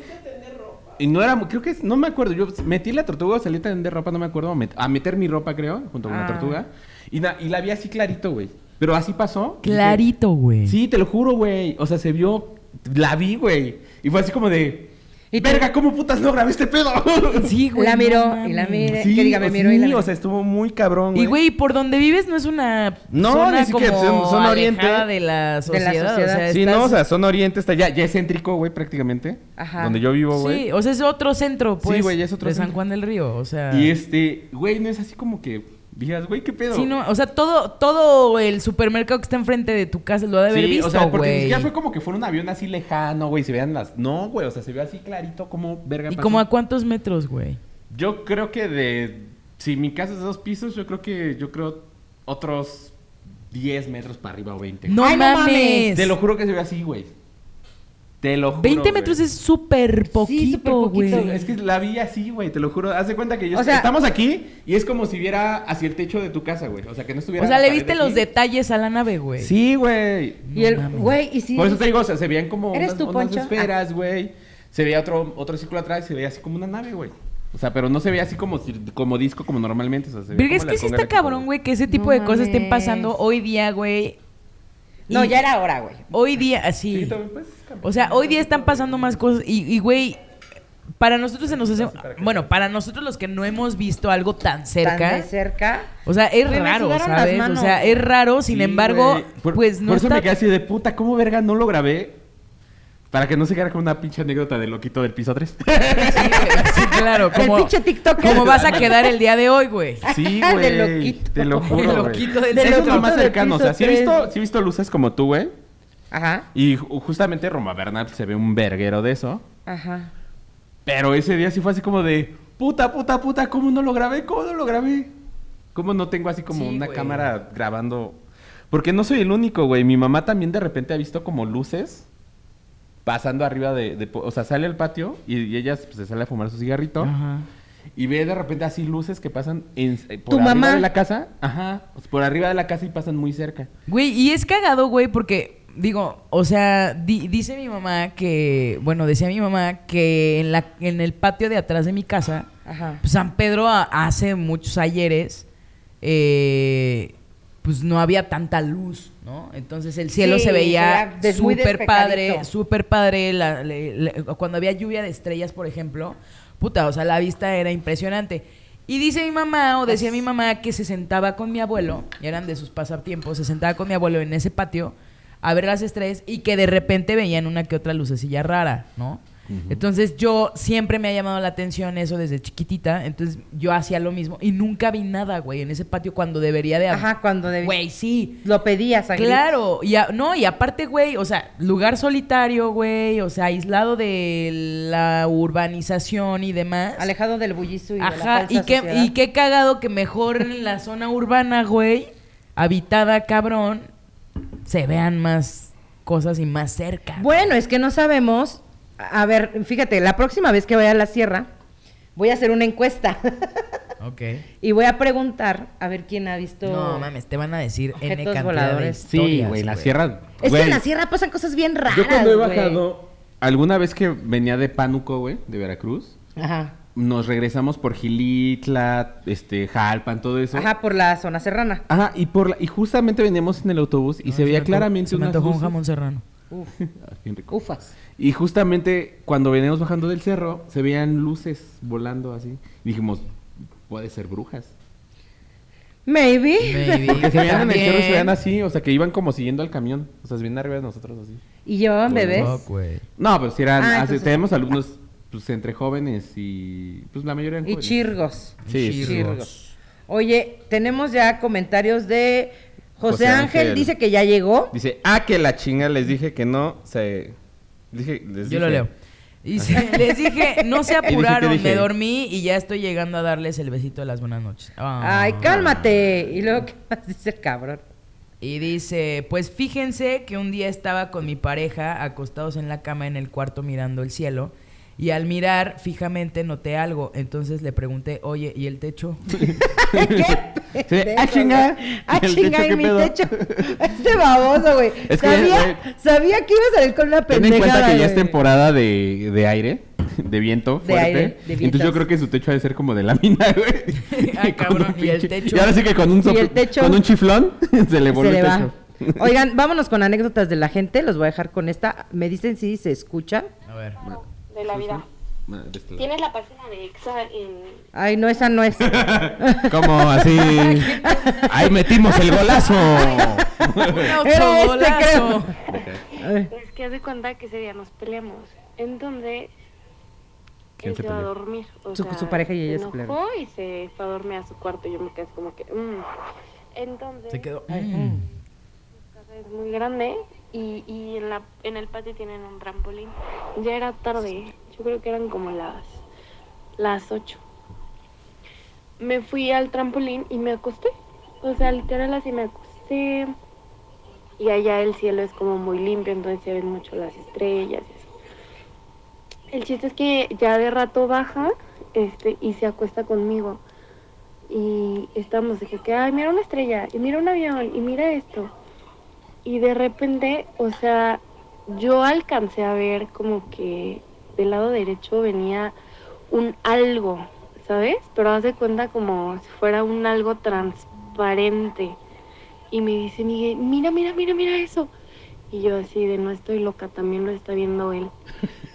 y no era, creo que, no me acuerdo. Yo metí la tortuga, salí a tender ropa, no me acuerdo. A, met- a meter mi ropa, creo, junto con la Ah. tortuga. Y, na- y la vi así clarito, güey. Pero así pasó. Clarito, güey. Sí, te lo juro, güey. O sea, se vio, la vi, güey. Y fue así como de, Verga, ¿cómo putas no grabé este pedo? <laughs> Sí, güey. la miró y la mire. Sí, que diga, me miró y la sí, miró. o sea, estuvo muy cabrón, güey. Y, güey, por donde vives no es una No, zona ni siquiera, como son- son oriente. de la De sociedad. la sociedad. O sea, Sí, estás- no, o sea, zona oriente está ya, ya es céntrico, güey, prácticamente. Ajá. Donde yo vivo, güey. Sí, o sea, es otro centro, Sí, pues. güey, es otro De San centro. Juan del Río, o sea. Y este, güey, no es así como que digas, güey, ¿qué pedo? Sí, no, o sea, todo, todo el supermercado que está enfrente de tu casa lo ha de haber Sí, visto, o sea, porque siquiera fue como que fuera un avión así lejano, güey, se vean las... No, güey, o sea, se ve así clarito como verga ¿Y pasó. como a cuántos metros, güey? Yo creo que de... Si mi casa es de dos pisos, yo creo que... Yo creo otros 10 metros para arriba o 20. No, Ay, no mames. mames. Te lo juro que se ve así, güey. Te lo juro, 20 metros güey. es súper poquito, güey. Sí, es que la vi así, güey, te lo juro. Haz de cuenta que yo O sea- estamos aquí y es como si viera hacia el techo de tu casa, güey. O sea, que no estuviera O sea, le viste aquí. los detalles a la nave, güey. Sí, güey. Y el, güey, y sí. Por eso te digo, o sea, se veían como ¿Eres unas, tú, unas Poncho? esferas, güey. Se veía otro, otro círculo atrás y se veía así como una nave, güey. O sea, pero no se veía así como, como disco, como normalmente. O sea, se veía Verga, como es que sí está cabrón, güey, que ese tipo No de cosas estén pasando hoy día, güey. No, Y ya era hora, güey. Hoy día, Sí, así. pues, O sea, hoy día están pasando más cosas y, y, güey, para nosotros se nos hace... Bueno, para nosotros los que no hemos visto algo tan cerca... Tan de cerca. O sea, es raro, ¿sabes? O sea, es raro, sin Sí, embargo. Por- pues no Por eso está... me quedé así de puta, ¿cómo verga no lo grabé? Para que no se quedara como una pinche anécdota del loquito del piso 3. Sí, claro, <laughs> El como, pinche TikTok. como vas a quedar el día de hoy, güey. Sí, <laughs> De güey. loquito. Te lo juro, De güey. loquito del- es lo más cercano. O piso sea, sí he, tres. visto, sí he visto luces como tú, güey. Ajá, Y ju- justamente Roma Bernal se ve un verguero de eso. ajá. Pero ese día sí fue así como de, puta, puta, puta, ¿cómo no lo grabé? ¿Cómo no lo grabé? ¿Cómo no tengo así como Sí, una güey. cámara grabando? Porque no soy el único, güey. Mi mamá también de repente ha visto como luces pasando arriba de... de o sea, sale al patio y, y ella pues, se sale a fumar su cigarrito. Ajá. Y ve de repente así luces que pasan en, eh, por ¿Tu arriba mamá? de la casa. Ajá. sea, por arriba de la casa y pasan muy cerca. Güey, y es cagado, güey, porque, digo, o sea, di- dice mi mamá que, bueno, decía mi mamá que en, la, en el patio de atrás de mi casa, Ajá. pues, San Pedro a- hace muchos ayeres, eh, pues no había tanta luz, ¿no? Entonces el cielo Sí, se veía súper padre, súper padre. la- cuando había lluvia de estrellas, por ejemplo, puta, o sea, la vista era impresionante. Y dice mi mamá, o decía mi mamá, que se sentaba con mi abuelo, y eran de sus pasatiempos, se sentaba con mi abuelo en ese patio a ver las estrellas y que de repente veían una que otra lucecilla rara, ¿no? Entonces yo siempre me ha llamado la atención eso desde chiquitita, entonces yo hacía lo mismo y nunca vi nada, güey, en ese patio cuando debería de haber. Ajá, cuando debí- Güey, sí. Lo pedías a gritos. Claro, y a- no, y aparte, güey, o sea, lugar solitario, güey, o sea, aislado de la urbanización y demás. Alejado del bullicio y de la Ajá, falsa y qué, sociedad. y qué cagado que mejor en la zona urbana, güey, habitada cabrón, se vean más cosas y más cerca. Bueno, es que no sabemos. A ver, fíjate, la próxima vez que vaya a la sierra, voy a hacer una encuesta. <laughs> Ok. y voy a preguntar a ver quién ha visto. No mames, te van a decir N cantidad voladores. de Sí, güey, la sierra. Es güey, que en la sierra pasan cosas bien raras. Yo cuando he güey. bajado, alguna vez que venía de Pánuco, güey, de Veracruz, Ajá. nos regresamos por Gilitla, este, Jalpan, todo eso. Ajá, por la zona serrana. Ajá, y por la- y justamente veníamos en el autobús y No, se veía claramente se me antojó un jamón serrano. Uf, <laughs> Ah, bien rico. ufas. Y justamente cuando veníamos bajando del cerro, se veían luces volando así. Y dijimos, puede ser brujas. Maybe. Maybe. Porque se veían en el cerro y se veían así, o sea, que iban como siguiendo al camión. O sea, se veían arriba de nosotros así. ¿Y llevaban bebés? No, pero si eran, Ah, así, entonces- tenemos alumnos pues entre jóvenes y pues la mayoría eran Y jóvenes. chirgos. Sí. Chirgos. Oye, tenemos ya comentarios de José, José Ángel, Ángel. dice que ya llegó. Dice, ah, que la chinga, les dije que no, se... Dije, les Yo lo leo. Dice, <laughs> les dije, no se <laughs> dije, ¿qué apuraron, dije? me dormí y ya estoy llegando a darles el besito de las buenas noches. Ah. Ay, cálmate. Y luego, ¿qué más dice el cabrón? Y dice, pues fíjense que un día estaba con mi pareja acostados en la cama en el cuarto mirando el cielo y al mirar fijamente noté algo, entonces le pregunté, oye, ¿y el techo? <laughs> <laughs> ¿Qué? Sí, ah, chinga. Ah, ¿Y el chinga, y mi pedo? techo. <laughs> Este baboso, güey. Es que, sabía, sabía que iba a salir con una Ten pendejada, en cuenta que ya es temporada de, de aire, de viento De fuerte. aire, de Entonces yo creo que su techo ha de ser como de lámina, güey. Ay, Con cabrón, y el techo. Y ahora sí que con un, el techo- con un chiflón se le voló el techo. va. Oigan, vámonos con anécdotas de la gente. Los voy a dejar con esta. Me dicen si se escucha. A ver. De la vida. Este. Tienes la página de EXA en... Ay, no, esa no es. <laughs> Como así. <laughs> Ahí metimos el golazo. <laughs> Era este, autogolazo. Ay, Es que haz de cuenta que ese día nos peleamos. En donde ¿Quién él se se va a dormir. O Su- sea, su pareja y ella se pelearon. y se fue a dormir a su cuarto. Yo me quedé como que... mm. Entonces, Se quedó. mm. casa es muy grande y, en, la, en el patio tienen un trampolín. Ya era tarde. Yo creo que eran como las, las 8. Me fui al trampolín y me acosté. O sea, literal así me acosté. Y allá el cielo es como muy limpio, entonces se ven mucho las estrellas y eso. El chiste es que ya de rato baja este, y se acuesta conmigo. Y estamos de que, ay, mira una estrella, y mira un avión, y mira esto. Y de repente, o sea, yo alcancé a ver como que del lado derecho venía un algo, ¿sabes? Pero haz de cuenta como si fuera un algo transparente. Y me dice Miguel, mira, mira, mira, mira eso. Y yo así de no estoy loca, también lo está viendo él.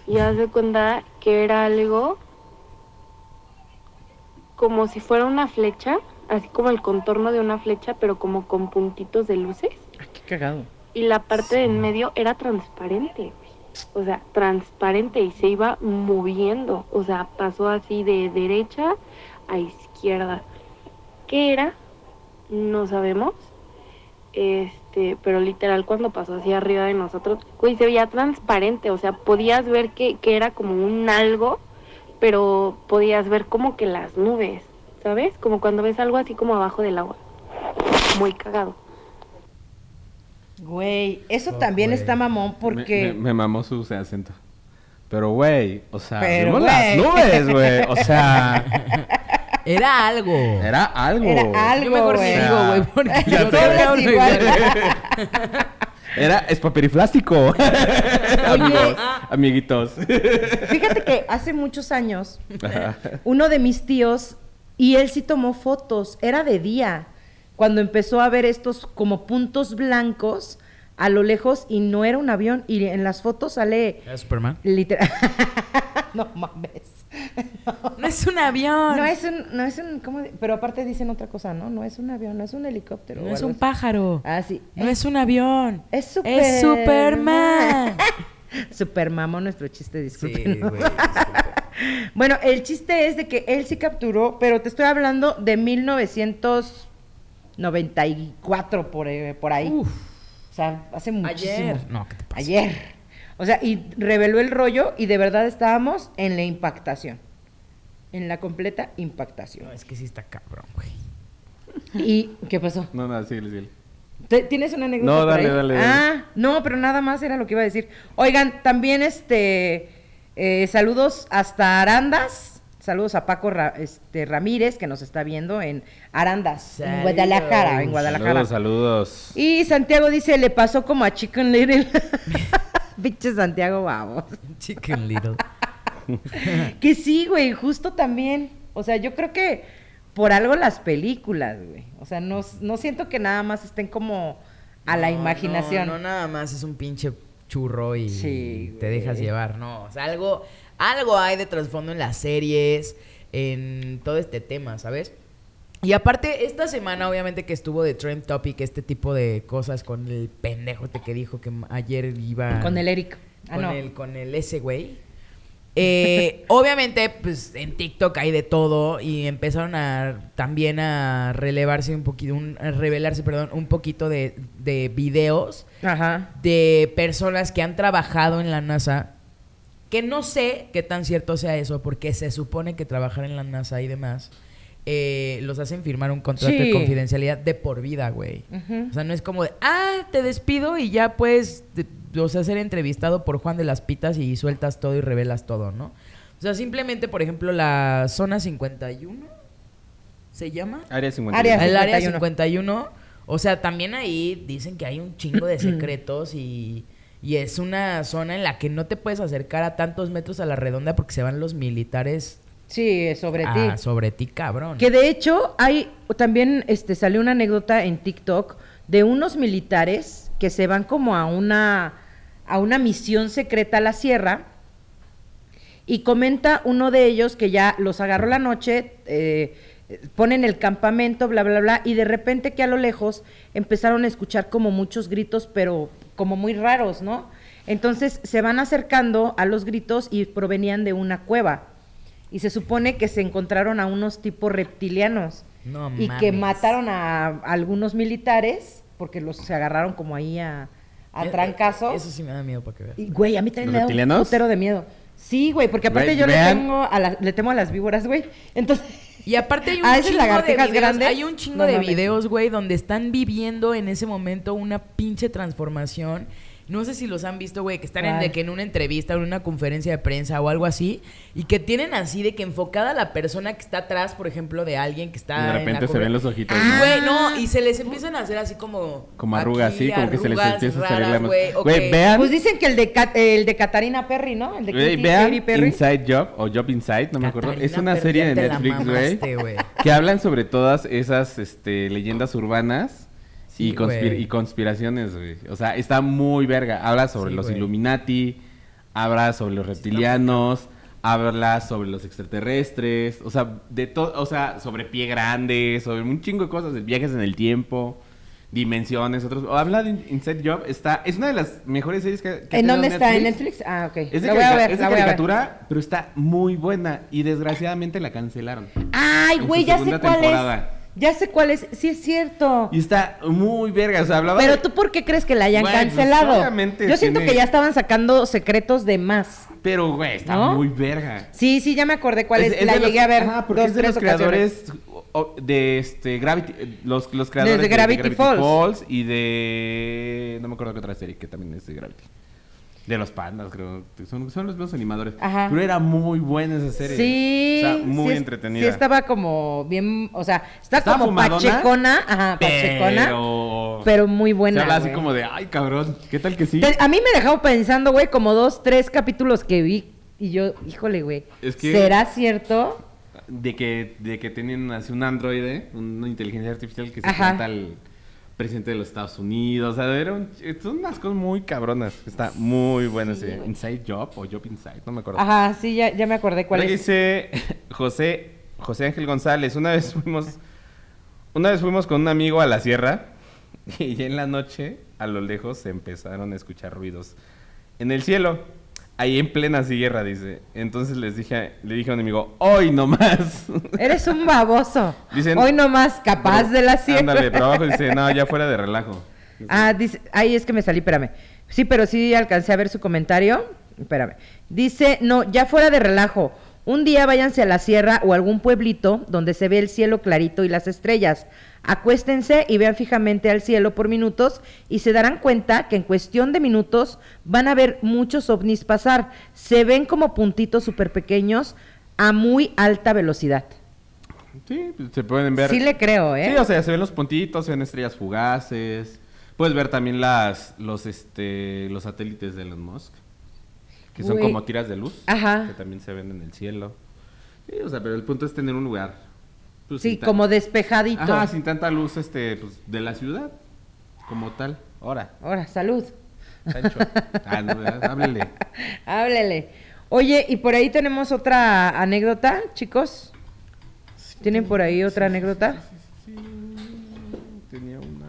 Y haz de cuenta que era algo como si fuera una flecha, así como el contorno de una flecha, pero como con puntitos de luces. Cagado. Y la parte de en medio era transparente. O sea, transparente y se iba moviendo. O sea, pasó así de derecha a izquierda. ¿Qué era? No sabemos. Este, pero literal cuando pasó así arriba de nosotros, güey, se veía transparente. O sea, podías ver que, que era como un algo, pero podías ver como que las nubes, ¿sabes? Como cuando ves algo así como abajo del agua. Muy cagado. Güey, eso también güey. está mamón porque. me- me mamó su acento. Pero, güey, o sea, Pero, vimos las nubes, güey. O sea, <laughs> Era algo. era algo. Era algo, Yo mejor güey. digo, güey, porque Ya yo hablo Igual. <laughs> Era espaperiflástico. <laughs> Amigos, amiguitos. Fíjate que hace muchos años, Ajá. uno de mis tíos, y él sí tomó fotos, era de día, cuando empezó a ver estos como puntos blancos a lo lejos y no era un avión, y en las fotos sale ¿Era Superman? literal... <laughs> no mames. No es un avión. No es un, no es un, ¿cómo? Pero aparte dicen otra cosa, ¿no? No es un avión, no es un helicóptero. No es un así. pájaro. Ah, sí. No es un avión. Es super. Es Superman. Super <laughs> mamó nuestro chiste, Sí, disculpen. güey. disculpe. <laughs> Bueno, el chiste es de que él sí capturó, pero te estoy hablando de 1994 por, eh, por ahí. Uf. O sea, hace muchísimo. Ayer. No, ¿qué te pasa? Ayer. O sea, y reveló el rollo y de verdad estábamos en la impactación. En la completa impactación. No, es que sí está cabrón, güey. ¿Y qué pasó? No, no, sí, sí. ¿Te- ¿Tienes una anécdota? No, por dale, ahí? dale, dale. Ah, no, pero nada más era lo que iba a decir. Oigan, también este eh, saludos hasta Arandas. Saludos a Paco Ra- este, Ramírez, que nos está viendo en Arandas, en. Guadalajara, en Guadalajara. Saludos, saludos. Y Santiago dice, le pasó como a Chicken Little. <laughs> Pinche Santiago, vamos. Chicken Little. <laughs> Que sí, güey, justo también. O sea, yo creo que por algo las películas, güey. O sea, no, no siento que nada más estén como a la imaginación. No, no, nada más es un pinche churro y Sí, te dejas llevar, no. O sea, algo, algo hay de trasfondo en las series, en todo este tema, ¿sabes? Y aparte, esta semana, obviamente, que estuvo de Trend Topic, este tipo de cosas con el pendejo este que dijo que ayer iba. Con el Eric. Ah, con no. el, con el ese güey. Eh, <laughs> obviamente, pues en TikTok hay de todo y empezaron a también a relevarse un poquito, un- a revelarse, perdón, un poquito de, de videos Ajá. de personas que han trabajado en la NASA. Que no sé qué tan cierto sea eso, porque se supone que trabajar en la NASA y demás eh, los hacen firmar un contrato de confidencialidad de por vida, güey. O sea, no es como de, ah, te despido y ya puedes, te- o sea, ser entrevistado por Juan de las Pitas y sueltas todo y revelas todo, ¿no? O sea, simplemente, por ejemplo, la zona 51, ¿se llama? Área 51. Área El área 51. 51. O sea, también ahí dicen que hay un chingo de secretos y, y es una zona en la que no te puedes acercar a tantos metros a la redonda porque se van los militares Sí, sobre a- ti. sobre ti, cabrón. Que de hecho hay también este salió una anécdota en TikTok de unos militares que se van como a una a una misión secreta a la sierra y comenta uno de ellos que ya los agarró la noche, eh, ponen el campamento, bla, bla, bla, y de repente que a lo lejos empezaron a escuchar como muchos gritos, pero como muy raros, ¿no? Entonces se van acercando a los gritos y provenían de una cueva. Y se supone que se encontraron a unos tipos reptilianos No y que mataron a, a algunos militares porque los se agarraron como ahí a, a Eh, trancazos. eh, Eso sí me da miedo para que veas. Y, güey, a mí también ¿Los me da un putero de miedo. Sí, güey, porque aparte Güey, yo le tengo a la- le temo a las víboras, güey. Entonces, Y aparte hay un A esas chingo de lagartijas videos, grandes, hay un chingo no de videos, güey, donde están viviendo en ese momento una pinche transformación. No sé si los han visto, güey, que están en, de que en una entrevista o en una conferencia de prensa o algo así y que tienen así de que enfocada la persona que está atrás, por ejemplo, de alguien que está Y de en la repente se ven los ojitos. ¿no? Güey, no, y se les empiezan a hacer así como Como arrugas, aquí, sí, como que se les empieza a salir la güey, vean. pues dicen que el de Cat- el de Katarina Perry, ¿no? El de vean Perry. Inside Job o Job Inside, no me acuerdo. Es Catarina una Perry, serie de Netflix, güey. Que hablan sobre todas esas este, leyendas urbanas Sí, y, conspir- güey. y conspiraciones, güey. O sea, está muy verga. Habla sobre Sí, los. Illuminati, habla sobre los reptilianos, habla sobre los extraterrestres, o sea, de todo, o sea, sobre pie grande, sobre un chingo de cosas, de viajes en el tiempo, dimensiones, otros. o Habla de Inside Job, está, es una de las mejores series que, que ¿En dónde está? ¿En Netflix? Ah, ok. Es de, la voy a carica- ver, es de la voy a ver. caricatura, pero está muy buena y desgraciadamente la cancelaron. Ay, güey, ya sé segunda cuál temporada. es. Ya sé cuál es. Sí es cierto. Y está muy verga, o sea, hablaba Pero de- tú por qué crees que la hayan pues, cancelado? Yo siento tiene- que ya estaban sacando secretos de más. Pero, güey, está ¿No? muy verga. Sí, sí, ya me acordé cuál es. la los- llegué a ver Ajá, porque dos, es de tres los creadores de este Gravity, eh, los, los creadores de Gravity Falls. y de no me acuerdo qué otra serie que también es de Gravity. De los pandas, creo. Son, son los mismos animadores. Ajá. Pero era muy buena esa serie. Sí. O sea, muy sí entretenida. Sí, estaba como bien. O sea, está Estaba como fumadona, pachecona. Ajá, pachecona. Pero... Pero muy buena. Se habla así como de, ay, cabrón, ¿qué tal que sí? A mí me dejaba pensando, güey, como dos, tres capítulos que vi. Y yo, híjole, güey. Es que- ¿Será cierto? De que, de que tienen así un androide, una inteligencia artificial que se Ajá. planta al, presidente de los Estados Unidos. O sea, era un- son unas cosas muy cabronas. Está muy bueno Sí, ese. Inside Job o Job Inside, no me acuerdo. Ajá, sí, ya, ya me acordé cuál Luego es. Dice José, José Ángel González, una vez fuimos, una vez fuimos con un amigo a la sierra <laughs> y en la noche, a lo lejos, se empezaron a escuchar ruidos en el cielo. Ahí en plena sierra, dice. Entonces les dije, le dije a un amigo, hoy nomás. <laughs> Eres un baboso. Dicen- Hoy nomás capaz de la sierra. Ándale, pero abajo dice, no, ya fuera de relajo. <laughs> Ah, dice, ahí es que me salí, espérame. Sí, pero sí alcancé a ver su comentario. Espérame. Dice, no, ya fuera de relajo. Un día váyanse a la sierra o algún pueblito donde se ve el cielo clarito y las estrellas. Acuéstense y vean fijamente al cielo por minutos y se darán cuenta que en cuestión de minutos van a ver muchos ovnis pasar. Se ven como puntitos súper pequeños a muy alta velocidad. Sí, se pueden ver. Sí le creo, ¿eh? Sí, o sea, se ven los puntitos, se ven estrellas fugaces. Puedes ver también las, los, este, los satélites de Elon Musk, que son como tiras de luz, Ajá. que también se ven en el cielo. Sí, o sea, pero el punto es tener un lugar. Pues, sí, como despejadito. Ajá, sin tanta luz, este, pues, de la ciudad, como tal. Ahora, Ahora, salud. Sancho. ah, háblele. <laughs> Háblele. Oye, y por ahí tenemos otra anécdota, chicos. ¿Tienen por ahí otra anécdota? Tenía una...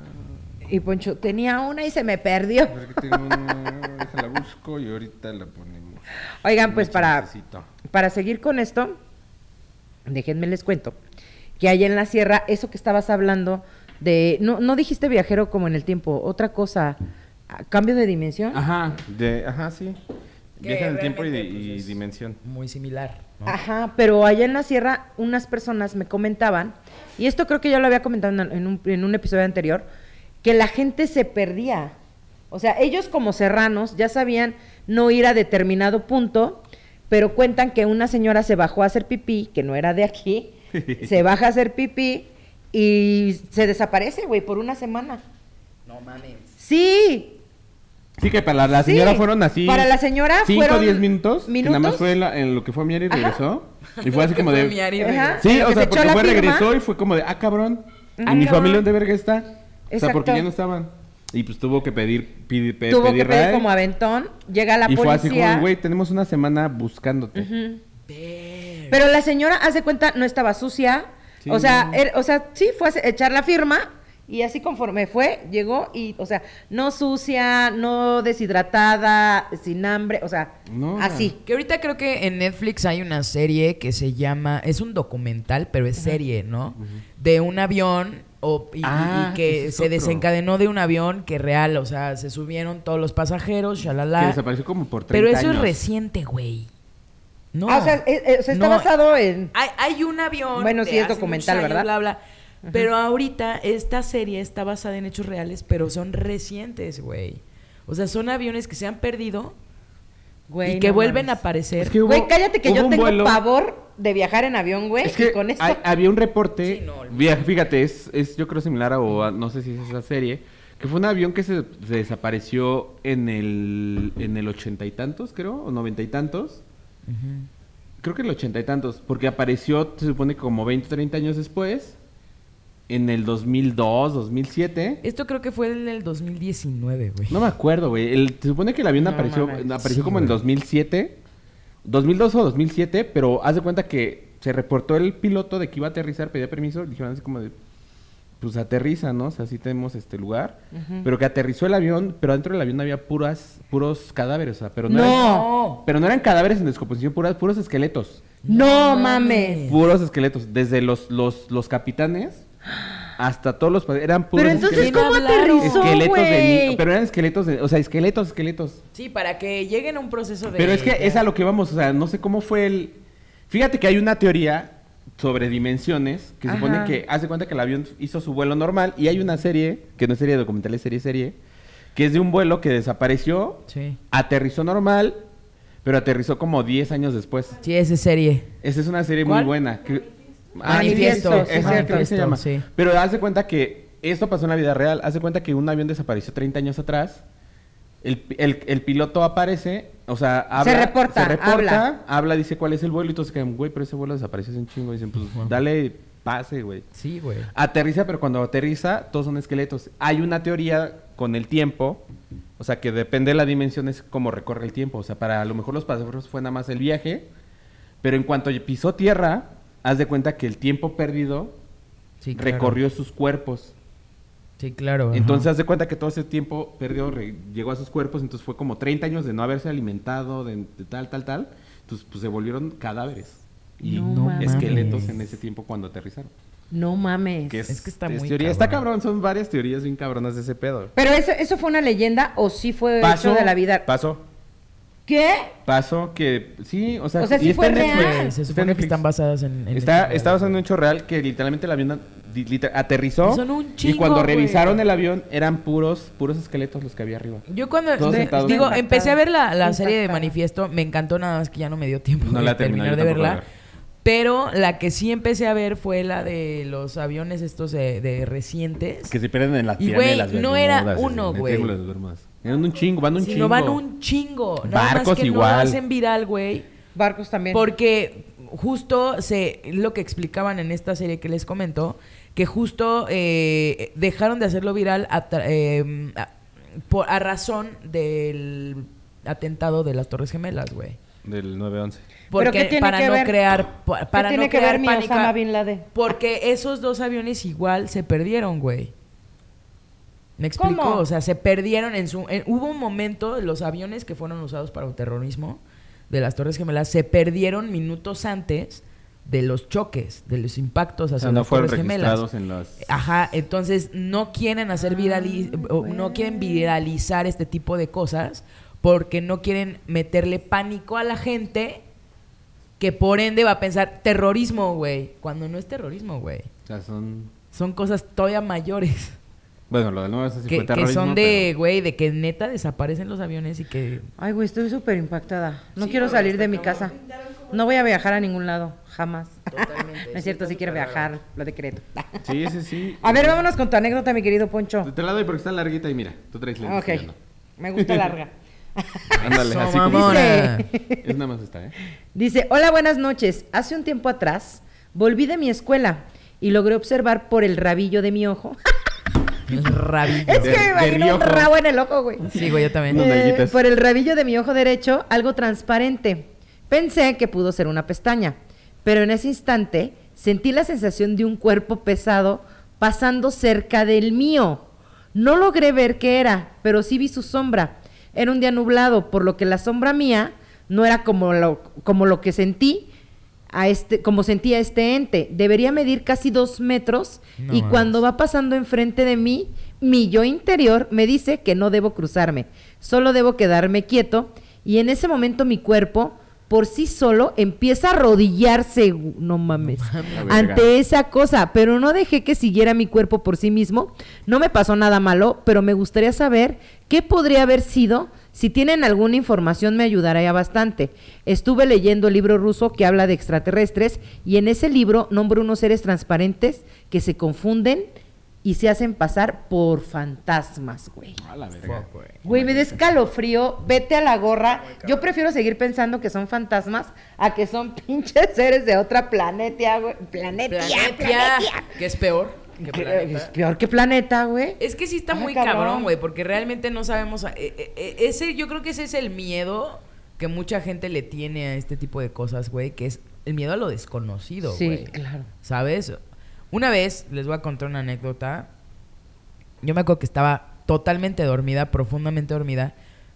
Y Poncho, tenía una y se me perdió. tengo una- Déjala busco y ahorita la ponemos. Oigan, pues para, para seguir con esto, déjenme les cuento que allá en la sierra, eso que estabas hablando de, no, no dijiste viajero como en el tiempo, otra cosa, cambio de dimensión. Ajá, de, ajá, sí. Que Viaja en el tiempo y, pues, es dimensión. Muy similar. ¿no? Ajá, pero allá en la sierra unas personas me comentaban, y esto creo que ya lo había comentado en en un, en un episodio anterior, que la gente se perdía. O sea, ellos como serranos ya sabían no ir a determinado punto, pero cuentan que una señora se bajó a hacer pipí, que no era de aquí, <laughs> se baja a hacer pipí y se desaparece, güey, por una semana. No mames. Sí, Sí, que para la Sí. señora fueron así. Para la señora 5 o fueron 10 minutos. Que nada más minutos. fue la- en lo que fue Miari y Ajá. regresó. Y fue así como de. <laughs> Miari Ajá. regresó. Sí, o sea, se porque fue regresó y fue como de, ah, cabrón. Ah, ¿Y mi cabrón. familia dónde verga está? O sea, Exacto. porque ya no estaban. Y pues tuvo que pedir, pedir, pe- tuvo pedir que pedir ride. como aventón, llega la y fue así policía. como, güey, tenemos una semana buscándote. Ver. Pero la señora, hace cuenta, no estaba sucia. Sí, o sea, no. er- o sea, sí fue a echar la firma y así conforme fue, llegó y, o sea, no sucia, no deshidratada, sin hambre, o sea, No, así. Que ahorita creo que en Netflix hay una serie que se llama, es un documental, pero es serie, ¿no? De un avión o, y, y Ah, que es se otro. desencadenó de un avión que real, o sea, se subieron todos los pasajeros, Que shalala. desapareció como por 30 Pero eso años. es reciente, güey. No. Ah, o sea, eh, eh, sea, está No. basado en... Hay, hay un avión. Bueno, sí, es documental, años, ¿verdad? Bla, bla. Pero ahorita esta serie está basada en hechos reales, pero son recientes, güey. O sea, son aviones que se han perdido Güey, y que no vuelven a aparecer. Es que hubo- Güey, cállate que yo tengo vuelo- pavor de viajar en avión, güey. Es que y con esto... hay- había un reporte, Sí, no, fíjate, es, es yo creo similar a, o a- no sé si es esa serie, que fue un avión que se, se desapareció en el, en el ochenta y tantos, creo, o noventa y tantos. Creo que en el ochenta y tantos, porque apareció, se supone, como 20, 30 años después, en el 2002, 2007. Esto creo que fue en el 2019, güey. No me acuerdo, güey. Se supone que el avión No apareció, mames. apareció Sí, como en güey. 2007, 2002 o 2007, pero haz de cuenta que se reportó el piloto de que iba a aterrizar, pedía permiso, dijeron así como de, pues aterriza, ¿no? O sea, sí tenemos este lugar, pero que aterrizó el avión, pero dentro del avión había puras, puros cadáveres, o sea, pero no, No. Eran, pero no eran cadáveres en descomposición, puras, puros esqueletos, No No mames. puros esqueletos, desde los, los, los capitanes hasta todos los, eran puros Pero entonces, esqueletos. ¿cómo aterrizó, esqueletos de niño, pero eran esqueletos, de- o sea, esqueletos, esqueletos. Sí, para que lleguen a un proceso de. Pero es que es a lo que vamos, o sea, no sé cómo fue el... Fíjate que hay una teoría sobre dimensiones que Ajá. supone que hace cuenta que el avión hizo su vuelo normal y hay una serie, que no es serie documental, es serie, serie, que es de un vuelo que desapareció, Sí. aterrizó normal, pero aterrizó como 10 años después. Sí, esa es serie. Esa es una serie ¿Cuál? muy buena. que- Manifiesto, creo que se llama. Sí. Pero hace cuenta que esto pasó en la vida real. Hace cuenta que un avión desapareció 30 años atrás. El, el- el piloto aparece, o sea, habla, reporta, se reporta, habla. habla. dice cuál es el vuelo y todos se quedan, güey, pero ese vuelo desapareció hace un chingo. Dicen, pues dale pase, güey. Sí, güey. Aterriza, pero cuando aterriza, todos son esqueletos. Hay una teoría con el tiempo, o sea, que depende de la dimensión, es como recorre el tiempo. O sea, para a lo mejor los pasajeros fue nada más el viaje, pero en cuanto pisó tierra, haz de cuenta que el tiempo perdido Sí, claro. recorrió sus cuerpos. Sí, claro. Entonces, de cuenta que todo ese tiempo perdió, re- llegó a sus cuerpos, entonces fue como 30 años de no haberse alimentado, de, de tal, tal, tal. Entonces, pues se volvieron cadáveres y No mames. esqueletos en ese tiempo cuando aterrizaron. No mames. Que es, Es que está es muy teoría. Está cabrón. cabrón, son varias teorías bien cabronas de ese pedo. Pero eso, eso fue una leyenda o sí fue Pasó hecho de la vida. Pasó. ¿Qué? Pasó que sí, o sea, O sea, y sí está fue en Netflix. real. Güey, se supone que están basadas en... en Está, hechos está basado en un reales, hecho real que literalmente el avión di- liter- aterrizó Y son un y chingo, cuando güey. revisaron el avión eran puros puros esqueletos los que había arriba. Yo cuando... Todos de- sentados. digo, Impactada. empecé a ver la, la serie de Impactada. Manifiesto. Me encantó nada más que ya no me dio tiempo No de la terminé, terminar yo de tampoco la verla. vi. Pero la que sí empecé a ver fue la de los aviones estos de, de recientes. Que se pierden en las Y, pirámides güey, de las no era Bermudas, uno, en el güey. Triángulo de las Bermudas. Eran un chingo, van un Si chingo. no van un chingo. Nada Barcos más que igual. no hacen viral, güey. Barcos también. Porque justo se lo que explicaban en esta serie que les comento, que justo eh, dejaron de hacerlo viral a, tra- eh, a- por, a razón del atentado de las Torres Gemelas, güey. Del 911. ¿Pero qué Porque tiene para que no ver? crear pa- para tiene no que crear ver mi pánico. Osama Bin Laden? Porque esos dos aviones igual se perdieron, güey. ¿Me explico? ¿Cómo? O sea, se perdieron en su... en- hubo un momento, los aviones que fueron usados para el terrorismo de las Torres Gemelas se perdieron minutos antes de los choques, de los impactos O hacia sea, no las fueron Torres Gemelas. en las... Ajá, entonces no quieren hacer virali o no quieren viralizar este tipo de cosas porque no quieren meterle pánico a la gente que por ende va a pensar terrorismo, güey, cuando no es terrorismo, güey. O sea, son... Son cosas todavía mayores. Bueno, lo del 911 sí que, fue que son de, pero- güey, de que neta desaparecen los aviones y que... Ay, güey, estoy súper impactada. No Sí, quiero salir de mi casa. No voy a viajar a ningún lado, jamás. Totalmente, <laughs> no es cierto, sí quiero viajar, lo decreto. <laughs> Sí, sí, sí. A ver, vámonos con tu anécdota, mi querido Poncho. Te la doy porque está larguita y mira, tú traes lentes. Ok, no. me gusta larga. <laughs> Ándale, así como... Dice- Es nada más esta, ¿eh? Dice, hola, buenas noches. Hace un tiempo atrás volví de mi escuela y logré observar por el rabillo de mi ojo. El rabillo. es De- que me imagino un rabo en el ojo, güey. Sí, güey, yo también. Eh, por el rabillo de mi ojo derecho, algo transparente. Pensé que pudo ser una pestaña, pero en ese instante sentí la sensación de un cuerpo pesado pasando cerca del mío. No logré ver qué era, pero sí vi su sombra. Era un día nublado, por lo que la sombra mía no era como lo, como lo que sentí a este, como sentía este ente. Debería medir casi dos metros No y cuando va pasando enfrente de mí, mi yo interior me dice que no debo cruzarme, solo debo quedarme quieto y en ese momento mi cuerpo por sí solo empieza a arrodillarse, no mames, <laughs> ante esa cosa, pero no dejé que siguiera mi cuerpo por sí mismo. No me pasó nada malo, pero me gustaría saber qué podría haber sido. Si tienen alguna información me ayudaría bastante. Estuve leyendo el libro ruso que habla de extraterrestres y en ese libro nombra unos seres transparentes que se confunden y se hacen pasar por fantasmas, güey. A la verga. Güey, me da escalofrío, vete a la gorra. Yo prefiero seguir pensando que son fantasmas a que son <laughs> pinches seres de otra planeta, güey. Planeta, Planetia, planeta. que es peor. Es peor que planeta, güey. Es que sí está Ah, muy cabrón. güey, porque realmente no sabemos. a- eh, eh, eh, ese, yo creo que ese es el miedo que mucha gente le tiene a este tipo de cosas, güey, que es el miedo a lo desconocido, Sí, güey. claro. ¿Sabes? Una vez, les voy a contar una anécdota. Yo me acuerdo que estaba totalmente dormida, profundamente dormida,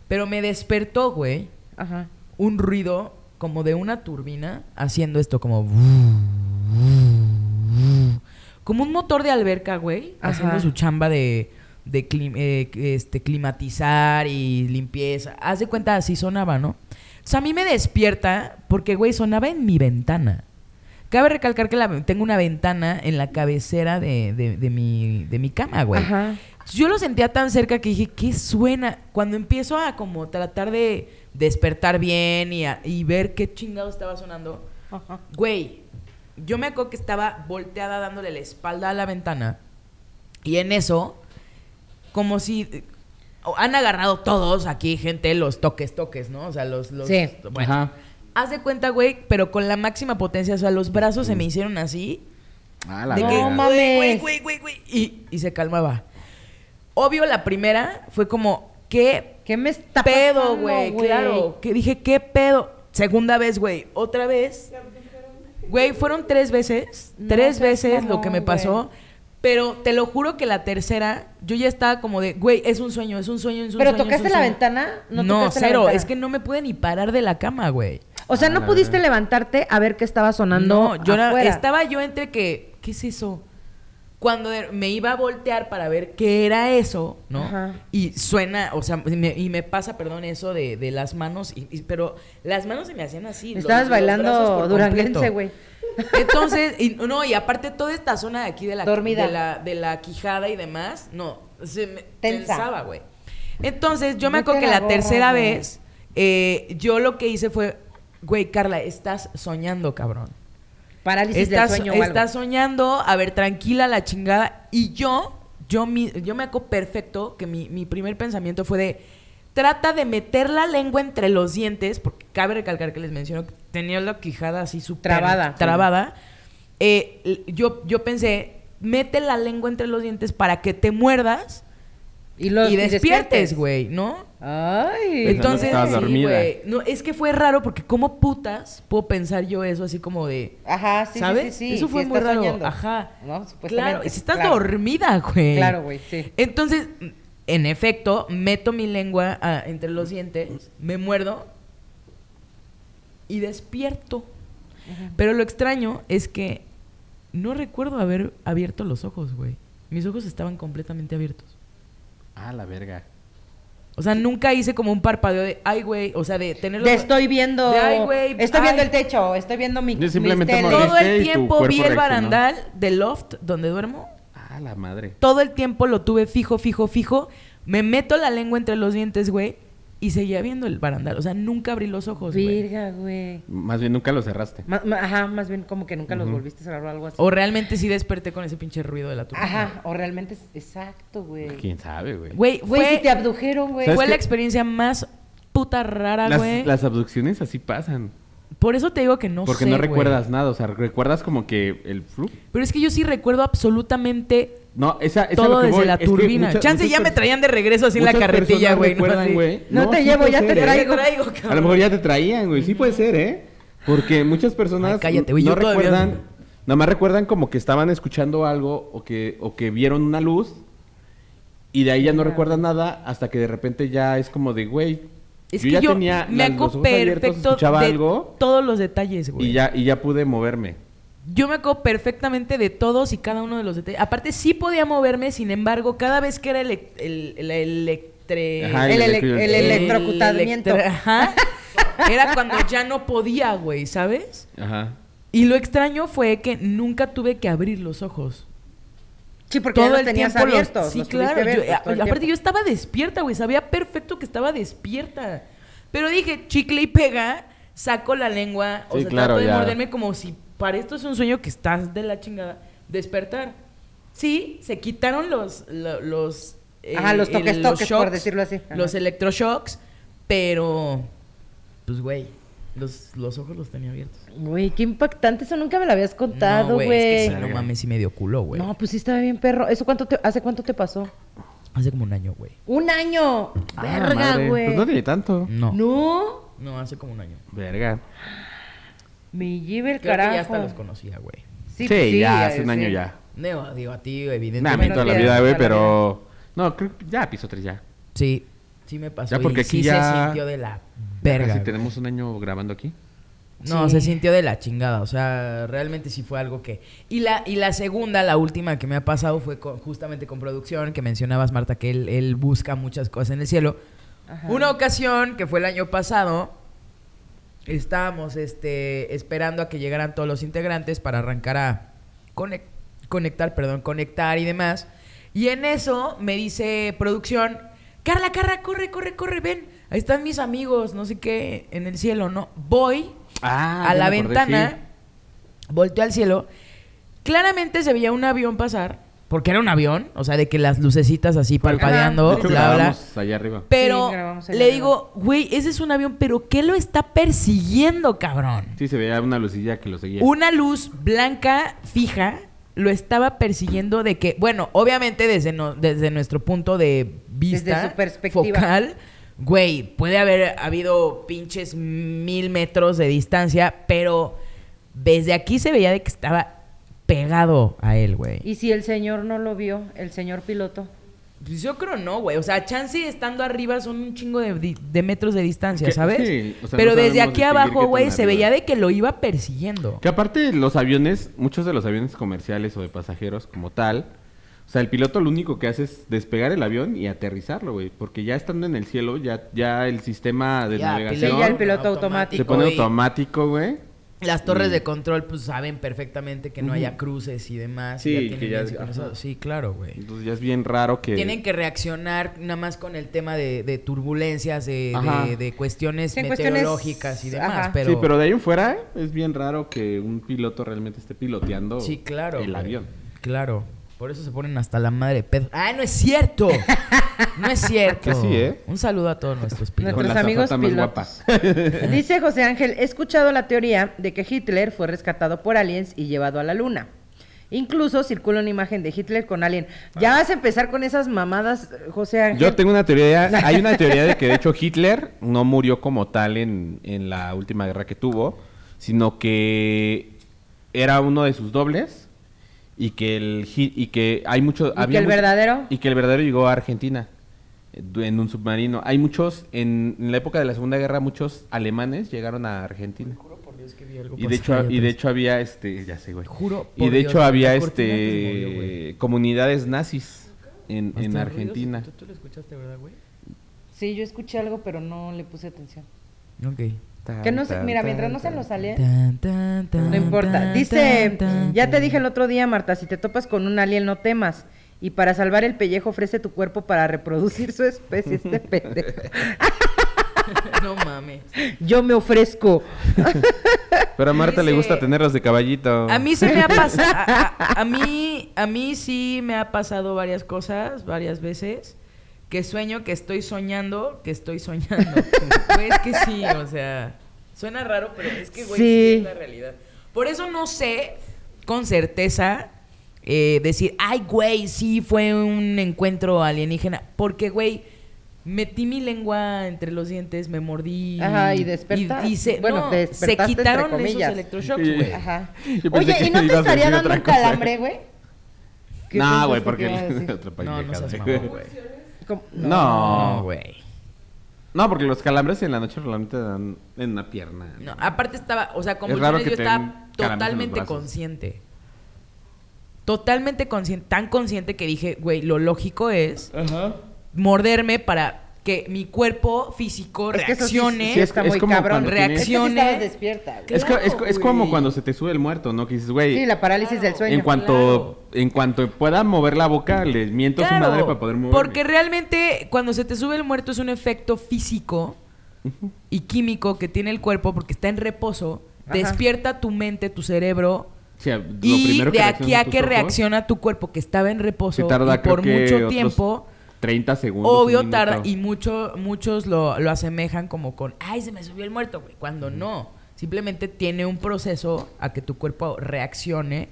pero me despertó, güey, Ajá. un ruido como de una turbina haciendo esto como <laughs> como un motor de alberca, güey, Ajá. haciendo su chamba de, de clim- eh, este, climatizar y limpieza. Haz de cuenta, así sonaba, ¿no? O sea, a mí me despierta porque, güey, sonaba en mi ventana. Cabe recalcar que la- tengo una ventana en la cabecera de, de- de mi, de mi cama, güey. Ajá. Yo lo sentía tan cerca que dije, ¿qué suena? Cuando empiezo a como tratar de despertar bien y, a- y ver qué chingado estaba sonando, Ajá. güey, yo me acuerdo que estaba volteada dándole la espalda a la ventana y en eso, como si eh, han agarrado todos aquí, gente, los toques, toques, ¿no? O sea, los... los Sí. Bueno, Ajá. haz de cuenta, güey, pero con la máxima potencia, o sea, los brazos se me hicieron así Ah, la de que. No güey, güey, mames. güey, güey, güey, y, y se calmaba. Obvio, la primera fue como, ¿qué ¿Qué me está pedo, pasando, güey? Claro, que dije, ¿qué pedo? Segunda vez, güey, otra vez. Güey, fueron tres veces, No tres veces lo que me pasó. Pero te lo juro que la tercera, yo ya estaba como de, güey, es un sueño, es un sueño, es un ¿Pero sueño. es tocaste la sueño". ventana? No, tocaste la cero. ventana. Es que no me pude ni parar de la cama, güey. O sea, Ah, no la pudiste levantarte a ver qué estaba sonando No, yo era- estaba yo entre que, ¿qué es eso? Cuando de- me iba a voltear para ver qué era eso, ¿no? Ajá. Y suena, o sea, y me, y me pasa, perdón, eso de, de las manos, y- y- pero las manos se me hacían así. los- Estabas los bailando duranguense, güey. Entonces, y, no, y aparte toda esta zona de aquí de la, Dormida. de la, de la quijada y demás, no, se me Tensa. tensaba, güey. Entonces, yo me acuerdo que la tercera güey. vez, eh, yo lo que hice fue, güey, Carla, estás soñando, cabrón. Parálisis Estás, del sueño o algo. soñando, a ver, tranquila la chingada. Y yo, yo, mi- yo me acuerdo perfecto que mi, mi primer pensamiento fue de, trata de meter la lengua entre los dientes, porque cabe recalcar que les menciono que tenía la quijada así súper Trabada. trabada. Eh, yo, yo pensé, mete la lengua entre los dientes para que te muerdas Y, los, y despiertes, güey, ¿no? Ay. Entonces, sí, dormida. güey. No, es que fue raro porque como putas puedo pensar yo eso así como de... Ajá, sí, ¿Sabes? sí, sí, sí. Eso sí fue muy raro. soñando. Ajá. No. Claro, si estás claro. dormida, güey. Claro, güey, sí. Entonces, en efecto, meto mi lengua ah, entre los dientes, me muerdo y despierto. Pero lo extraño es que no recuerdo haber abierto los ojos, güey. Mis ojos estaban completamente abiertos. Ah, la verga. O sea, nunca hice como un parpadeo de, ay, güey, o sea, de tenerlo... Te estoy viendo. De, ay, güey, Estoy viendo el techo, estoy viendo mi. Yo simplemente mis. Todo el tiempo vi el barandal del loft donde duermo. Ah, la madre. Todo el tiempo lo tuve fijo, fijo, fijo. Me meto la lengua entre los dientes, güey, y seguía viendo el barandal. O sea, nunca abrí los ojos, güey. Virga, güey. Más bien nunca lo cerraste. Ma- ma- Ajá, más bien como que nunca los volviste a cerrar o algo así. O realmente sí desperté con ese pinche ruido de la turbina. Ajá, o realmente exacto, güey. ¿Quién sabe, güey? Güey, si te abdujeron, güey. ¿Sabes fue qué? la experiencia más puta rara, güey. Las, las abducciones así pasan. Por eso te digo que no porque sé, no güey. recuerdas nada. O sea, recuerdas como que el flup. Pero es que yo sí recuerdo absolutamente No, esa, todo lo que desde voy. la Es que turbina. muchas- Chance muchas ya me traían de regreso así en la carretilla, güey. nadie- güey. No te sí llevo, ya te ser, ¿eh? traigo. Te traigo, A lo mejor ya te traían, güey. Sí puede ser, ¿eh? Porque muchas personas Ay, cállate, güey, no todavía- recuerdan, nada más recuerdan como que estaban escuchando algo o que, o que vieron una luz y de ahí ya no recuerdan nada hasta que de repente ya es como de, güey, Es yo que ya yo tenía me las- los acuerdo ojos abiertos, perfecto de algo todos los detalles, güey. y ya, y ya pude moverme. Yo me acuerdo perfectamente de todos y cada uno de los detalles. Aparte, sí podía moverme, sin embargo, cada vez que era el, el, el electre... Ajá, El, el el electrocutamiento. Ajá. <laughs> Era cuando ya no podía, güey, ¿sabes? Ajá. Y lo extraño fue que nunca tuve que abrir los ojos. Sí, porque ya Todo los el tenías tiempo los-. Sí, los claro. yo- abiertos todo el aparte, tiempo. yo estaba despierta, güey. Sabía perfecto que estaba despierta. Pero dije, chicle y pega, saco la lengua. O sea, claro, trato de ya. morderme como si para esto es un sueño que estás de la chingada. Despertar. Sí, se quitaron los. lo- los eh, Ajá, los el- toques, los toques, por decirlo así. Ajá. Los electroshocks, pero. Pues, güey. Los, los ojos los tenía abiertos. Güey, qué impactante. Eso nunca me lo habías contado, no, güey. Es que sí, no mames, sí me dio culo, güey. No, pues sí estaba bien perro. ¿Eso cuánto te, hace cuánto te pasó? Hace como un año, güey. Un año. Ah, Verga, güey. Pues no tiene tanto. No. No. No, hace como un año. Verga. Me lleve el Creo que carajo. ya hasta los conocía, güey. Sí, pues ya, hace sí. un año ya. No, digo, a ti, Nah, a evidentemente. mí toda la vida, güey, pero... No, creo que ya piso tres ya. Sí, sí me pasó. Ya, porque y sí aquí ya- se sintió de la verga. casi tenemos un año grabando aquí. No, Sí. se sintió de la chingada. O sea, realmente sí fue algo que. Y la, y la segunda, la última que me ha pasado fue con- justamente con producción, que mencionabas, Marta, que él, él busca muchas cosas en el cielo. Ajá. Una ocasión, que fue el año pasado, estábamos este, esperando a que llegaran todos los integrantes para arrancar a conec- conectar, perdón, conectar y demás. Y en eso me dice producción, Carla, Carla, corre, corre, corre, ven. Ahí están mis amigos, no sé qué, en el cielo, ¿no? Voy Ah, a la acordé, ventana, sí. volteo al cielo. Claramente se veía un avión pasar, porque era un avión, o sea, de que las lucecitas así parpadeando, De hecho, bla, bla. allá arriba. Pero Sí, grabamos allá le digo, güey, ese es un avión, pero ¿qué lo está persiguiendo, cabrón? Sí, se veía una lucilla que lo seguía. Una luz blanca fija lo estaba persiguiendo de que, bueno, obviamente desde, no- desde nuestro punto de vista Desde su perspectiva. focal, güey, puede haber habido pinches mil metros de distancia, pero desde aquí se veía de que estaba pegado a él, güey. Y si el señor no lo vio, el señor piloto. Pues yo creo no, güey. O sea, chance estando arriba son un chingo de, metros de distancia, ¿sabes? sí, o sea, Pero no desde aquí abajo, güey, se veía de que lo iba persiguiendo. Que aparte los aviones, muchos de los aviones comerciales o de pasajeros como tal, sea, el piloto lo único que hace es despegar el avión y aterrizarlo, güey, porque ya estando en el cielo, ya, ya el sistema de Ya, navegación Sí, ya el piloto automático. se pone y automático, güey. Las torres Y- de control, pues saben perfectamente que no haya cruces y demás. y Sí, ya que tienen ya-. Sí, claro, güey. Entonces ya es bien raro que... Tienen que reaccionar nada más con el tema de, de turbulencias, de, de- de cuestiones Sí, en cuestiones- meteorológicas y demás. ajá. Pero, Sí, pero de ahí en fuera es bien raro que un piloto realmente esté piloteando Sí, claro. el güey. avión. Claro. Por eso se ponen hasta la madre de pedo. ¡Ah, no es cierto! <laughs> No es cierto. Que sí, ¿eh? Un saludo a todos nuestros pilotos. Nuestros amigos pilotos. <laughs> Dice José Ángel, he escuchado la teoría de que Hitler fue rescatado por aliens y llevado a la luna. Incluso circula una imagen de Hitler con alien. Ya vas a empezar con esas mamadas, José Ángel. Yo tengo una teoría, <laughs> hay una teoría de que de hecho Hitler no murió como tal en, en la última guerra que tuvo, sino que era uno de sus dobles y que el y que hay mucho ¿Y que el verdadero? y que el verdadero llegó a Argentina eh, en un submarino. Hay muchos en, en la época de la Segunda Guerra muchos alemanes llegaron a Argentina. Y de hecho y de hecho había este, ya sé, güey. Juro Y por de Dios, hecho había que este movió, comunidades nazis en, en Argentina. ruidos, ¿Tú, tú lo escuchaste, verdad, güey? Sí, yo escuché algo, pero no le puse atención. Ok. Que no sé, mira, mientras no Tan, tan, tan, no importa. Dice, ya te dije el otro día, Marta, si te topas con un alien no temas. Y para salvar el pellejo ofrece tu cuerpo para reproducir su especie, este <laughs> pendejo. <laughs> no mames. Yo me ofrezco. Pero a Marta le gusta tenerlos de caballito. A mí se me ha pasado. A, a- a <laughs> mí, a mí sí me ha pasado varias cosas, varias veces. Que sueño, que estoy soñando, que estoy soñando. <laughs> Güey, es que sí, o sea. Suena raro, pero es que, güey, sí. Sí. es la realidad. Por eso no sé con certeza eh, decir, ay, güey, sí fue un encuentro alienígena. Porque, güey, metí mi lengua entre los dientes, me mordí. Ajá, y despertaste. Y, y se, Bueno, no, se quitaron esos electroshocks, Sí. güey. Ajá. Oye, ¿y no te estaría dando un calambre, güey? ¿Qué No, güey, que porque <laughs> otra No, no pendejada, seas güey. mamón, güey. ¿Cómo? No. No, güey. No, porque los calambres en la noche realmente dan en una pierna. No, aparte estaba, o sea, raro convulsiones que yo estaba den calambres en los totalmente brazos. consciente. Totalmente consciente, tan consciente que dije, güey, lo lógico es morderme para que mi cuerpo físico Es sí- reaccione. está Es muy como cabrón. reaccione. despierta. Es, co- es, co- es como cuando se te sube el muerto, ¿no? Que dices, güey, Sí, la parálisis del sueño. en cuanto en cuanto pueda mover la boca, le miento a su madre para poder mover. Porque realmente cuando se te sube el muerto es un efecto físico y químico que tiene el cuerpo porque está en reposo. Ajá. Despierta tu mente, tu cerebro. lo Y primero de que aquí a que ojos, reacciona tu cuerpo que estaba en reposo tarda y por mucho otros tiempo, 30 segundos. obvio un tarda y mucho, muchos lo, lo asemejan como con, ay, se me subió el muerto, güey, cuando no. Simplemente tiene un proceso a que tu cuerpo reaccione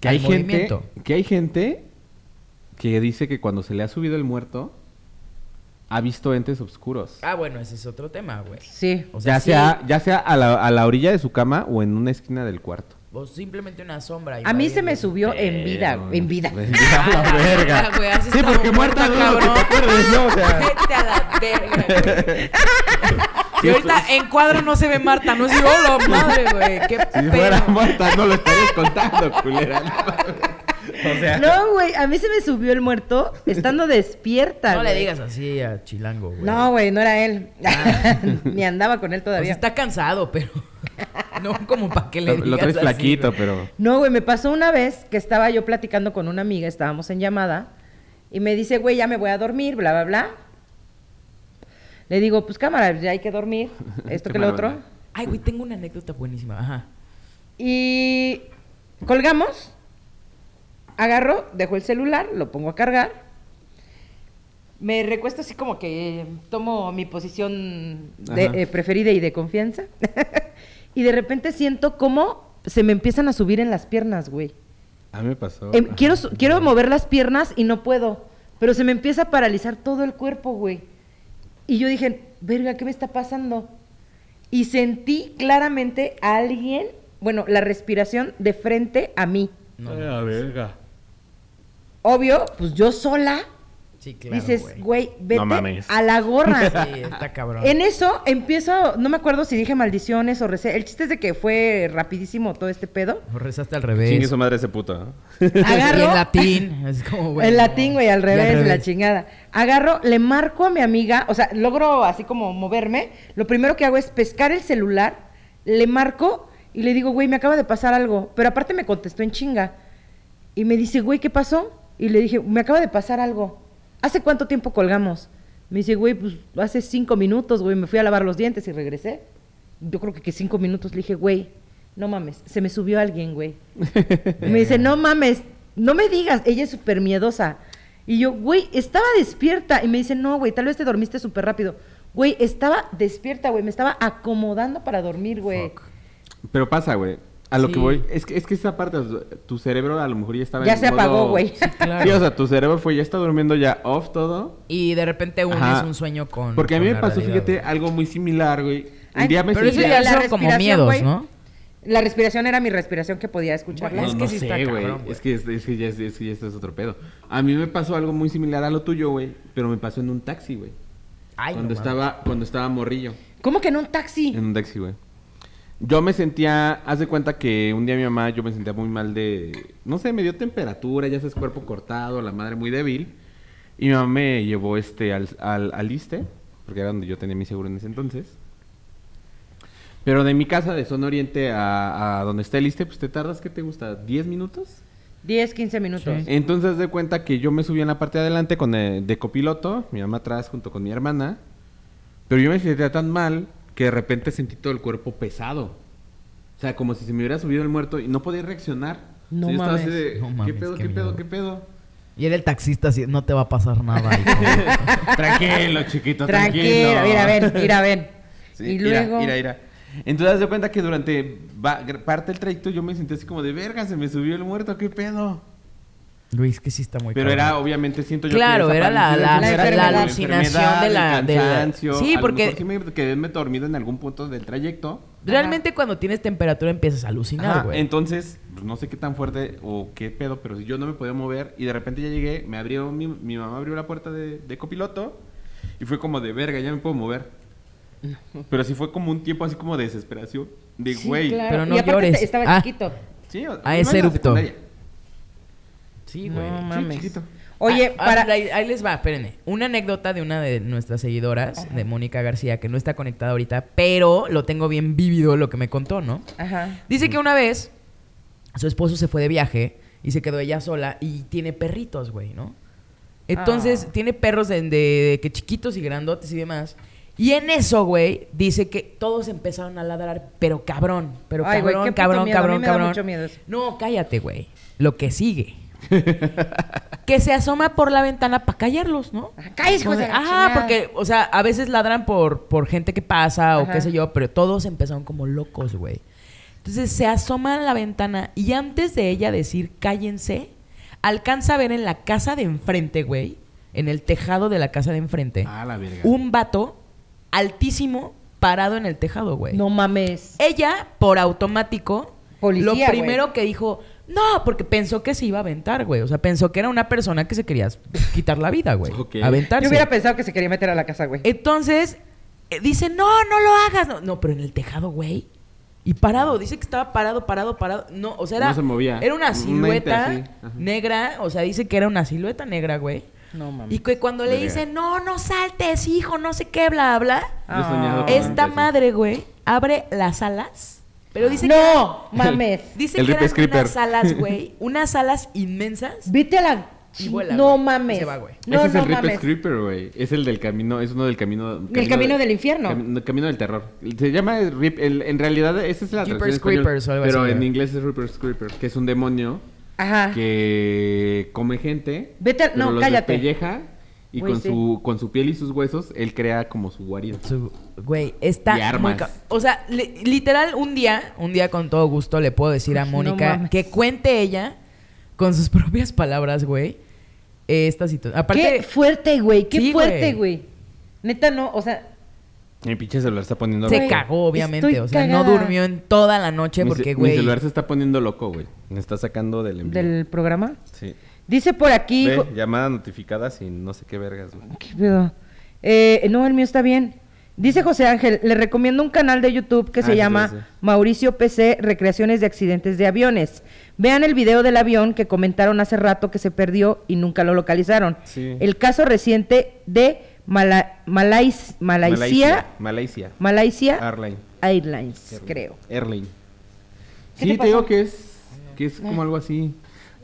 que al hay gente movimiento. que hay gente que dice que cuando se le ha subido el muerto ha visto entes oscuros. Ah, bueno, ese es otro tema, güey. Sí. O ya sí, sea ya sea a la, a la orilla de su cama o en una esquina del cuarto. O simplemente una sombra. A mí se me subió en vida, <laughs> en vida. En vida, a la verga. Ah, has sí, porque muerta muerta, no, que te cabrón. acuerdes, ¿no? O sea, <laughs> Vete a la verga, güey. <laughs> Y ahorita en cuadro no se ve Marta, no es hola madre, güey. Qué si pedo. fuera muerta no lo estarías contando, culera. <laughs> o sea, No, güey, a mí se me subió el muerto estando despierta. No le digas así a Chilango, güey. No, güey, no era él. <laughs> Ni andaba con él O sea, todavía. está cansado, pero <laughs> no como para que le digas lo traes así, flaquito, pero No, güey, me pasó una vez que estaba yo platicando con una amiga, estábamos en llamada, y me dice, güey, ya me voy a dormir, bla, bla, bla. Le digo, pues cámara, ya hay que dormir, esto que lo otro. Ay, güey, tengo una anécdota buenísima. Ajá. Y colgamos, agarro, dejo el celular, lo pongo a cargar, me recuesto así como que tomo mi posición de- eh, preferida y de confianza, <laughs> y de repente siento como se me empiezan a subir en las piernas, güey. A mí me pasó. Em, quiero, quiero mover las piernas y no puedo. Pero se me empieza a paralizar todo el cuerpo, güey. Y yo dije, verga, ¿qué me está pasando? Y sentí claramente a alguien, bueno, la respiración de frente a mí. Ay, a verga. Obvio, pues yo sola. Sí, claro, dices, güey. vete No mames. a la gorra. Sí, está cabrón. En eso empiezo, no me acuerdo si dije maldiciones o recé. El chiste es de que fue rapidísimo todo este pedo. O rezaste al revés. Chingue su madre ese puto. ¿no? Agarro. <laughs> Y en latín. <laughs> Es como, güey, en latín, güey, al Y revés, la chingada. Agarro, le marco a mi amiga, o sea, logro así como moverme. Lo primero que hago es pescar el celular, le marco y le digo, güey, me acaba de pasar algo. Pero aparte me contestó en chinga. Y me dice, güey, ¿qué pasó? Y le dije, me acaba de pasar algo. ¿Hace cuánto tiempo colgamos? Me dice, güey, pues hace cinco minutos, güey, me fui a lavar los dientes y regresé. Yo creo que, que cinco minutos le dije, güey, no mames, se me subió alguien, güey. <laughs> Me dice, no mames, no me digas, ella es súper miedosa. Y yo, güey, estaba despierta. Y me dice, no, güey, tal vez te dormiste súper rápido. Güey, estaba despierta, güey, me estaba acomodando para dormir, güey. Pero pasa, güey. A lo Sí. que voy, es que, es que esa parte, tu cerebro a lo mejor ya estaba Ya en se apagó, güey. Sí, claro. o sea, tu cerebro fue, ya está durmiendo ya off todo. Y de repente unes Ajá. un sueño con. Porque a mí me pasó, realidad, fíjate, güey. algo muy similar, güey. Un día me Pero eso ya son como miedos, güey. ¿no? La respiración era mi respiración que podía escucharla. Bueno, es que no sí sé, está güey. Es que, es, es que ya, es, es que ya esto es otro pedo. A mí me pasó algo muy similar a lo tuyo, güey. Pero me pasó en un taxi, güey. Ay, Cuando no estaba, cuando estaba morrillo. ¿Cómo que en un taxi? En un taxi, güey. Yo me sentía, haz de cuenta que un día mi mamá, yo me sentía muy mal de, no sé, me dio temperatura, ya sabes, cuerpo cortado, la madre muy débil. Y mi mamá me llevó este al, al, al ISSSTE, porque era donde yo tenía mi seguro en ese entonces. Pero de mi casa, de zona oriente a, a donde está el ISSSTE, pues te tardas, ¿qué te gusta? ¿10 minutos? 10, 15 minutos. Sí. Entonces haz de cuenta que yo me subí en la parte de adelante con el- de copiloto, mi mamá atrás junto con mi hermana. Pero yo me sentía tan mal que de repente sentí todo el cuerpo pesado. O sea, como si se me hubiera subido el muerto y no podía reaccionar. No O sea, yo estaba así mames. de, No ¿qué pedo, qué qué, pedo, qué pedo? Y era el taxista así, no te va a pasar nada. <laughs> <laughs> tranquilo, chiquito, Tranquilo, tranquilo. mira, ven, mira, ven. Sí, y luego... mira, mira. Entonces, de cuenta que durante parte del trayecto yo me sentí así como de verga, se me subió el muerto, ¿qué pedo? Es que sí está muy Pero cabrón. era, obviamente, siento yo Claro, que era la- la- la como alucinación de la- el de la- cansancio. Sí, a lo porque- mejor sí me quedé dormido en algún punto del trayecto. Realmente cuando tienes temperatura empiezas a alucinar, güey. entonces, pues, no sé qué tan fuerte o qué pedo, pero si yo no me podía mover y de repente ya llegué, me abrió, mi, mi mamá abrió la puerta de, de copiloto y fue como de verga, ya me puedo mover. Pero sí fue como un tiempo así como de desesperación. De Sí, güey. claro. Pero no y aparte llores. estaba Ah. chiquito. Sí, o- Ah, ese la erupto. Sí, No güey. mames. chiquito. Oye, Ah, ah, para... ahí, ahí les va, espérenme. Una anécdota de una de nuestras seguidoras, de Mónica García, que no está conectada ahorita, pero lo tengo bien vívido lo que me contó, ¿no? Ajá. Dice que una vez su esposo se fue de viaje y se quedó ella sola y tiene perritos, güey, ¿no? Entonces Ah. tiene perros de, de- de que chiquitos y grandotes y demás. Y en eso, güey, dice que todos empezaron a ladrar, pero cabrón, pero Ay, cabrón, puto cabrón, cabrón, me da cabrón. No, cállate, güey. Lo que sigue. <laughs> que se asoma por la ventana para callarlos, ¿no? Cállese, Como de, hijo de la Ajá, chingada". porque, o sea, a veces ladran por, por gente que pasa o Ajá. qué sé yo, pero todos empezaron como locos, güey. Entonces se asoma a la ventana y antes de ella decir cállense, alcanza a ver en la casa de enfrente, güey, en el tejado de la casa de enfrente, Ah, la verga. un vato altísimo parado en el tejado, güey. No mames. Ella, por automático, Policía, lo güey. primero que dijo, no, porque pensó que se iba a aventar, güey. O sea, pensó que era una persona que se quería quitar la vida, güey. <laughs> Ok. Aventarse. Yo hubiera pensado que se quería meter a la casa, güey. Entonces, eh, dice, no, no lo hagas. No, no, pero en el tejado, güey. Y parado, dice que estaba parado, parado, parado. No, o sea, era, No se movía. era una silueta negra. O sea, dice que era una silueta negra, güey. No mames. Y que cuando le dice, no, no saltes, hijo, no sé qué, bla, bla. Yo he soñado Ah. Esta así. madre, güey, abre las alas. Pero dice que. No, mames. <laughs> Dice El que eran Creeper. unas alas, <laughs> güey. Unas alas inmensas. Vete a la... Y vuela, no güey. mames. Se va, güey. No, Ese es no el Rip mames. Creeper, güey. Es el del camino, es uno del camino... El camino del infierno. Cami- camino del terror. Se llama Rip, el- en realidad esa es la Jeepers español, Creepers algo Pero así, en inglés es Reaper's Creeper, que es un demonio Ajá. que come gente. Vete a- pero no, los cállate. despelleja y Güey, con sí. su con su piel y sus huesos él crea como su guarida. Su- Güey, está Y armas. muy O sea, li- literal, un día, un día con todo gusto le puedo decir a Mónica que cuente ella con sus <laughs> propias palabras, güey, esta situación. Aparte, Qué fuerte, güey. Qué Sí, fuerte, güey. güey. Neta, no, o sea, Mi pinche celular está poniendo se loco. cagó, obviamente. estoy O sea, no durmió en toda la noche Mi ce- porque, Mi güey. celular se está poniendo loco, güey. Me está sacando del envío. del programa. Sí. Dice por aquí. Ve, llamadas notificadas y no sé qué vergas, güey. ¿Qué pedo? Eh, no, el mío está bien. Dice José Ángel, le recomiendo un canal de YouTube que Ah, se sí, llama sí, sí. Mauricio PC Recreaciones de Accidentes de Aviones. Vean el video del avión que comentaron hace rato que se perdió y nunca lo localizaron. Sí. El caso reciente de Mala- Malais- Malaysia, Malaysia. Malaysia Airline. Airlines, creo. Airline. ¿Qué Sí, te te, digo que es, que es como algo así.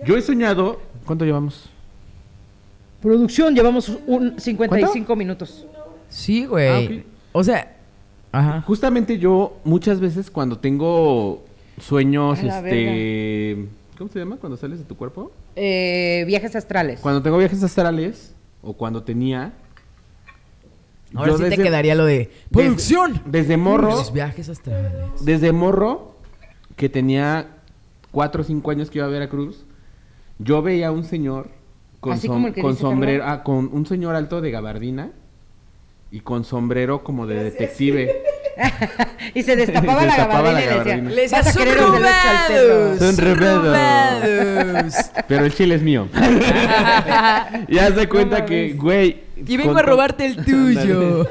Yo he soñado. ¿Cuánto llevamos? Producción, llevamos un 55 minutos. Sí, güey. Ah. O sea, ajá. Justamente yo muchas veces cuando tengo sueños, este... ¿Cómo se llama? Cuando sales de tu cuerpo. Eh, viajes astrales. Cuando tengo viajes astrales, o cuando tenía... Ahora sí te quedaría lo de producción. Desde morro, Los viajes astrales. desde morro, que tenía cuatro o cinco años que iba a Veracruz, yo veía a un señor con, Así som- como el que con dice sombrero, ah, con un señor alto de gabardina y con sombrero como de detective. <laughs> y se destapaba <laughs> Se la destapaba la gabardina y le gabardina. decía, Le decía, "Vas a "Son querer el derecho al perro". Son robados. robados. <laughs> Pero el chile es mío. y haz de cuenta que, güey. y vengo con- a robarte el tuyo.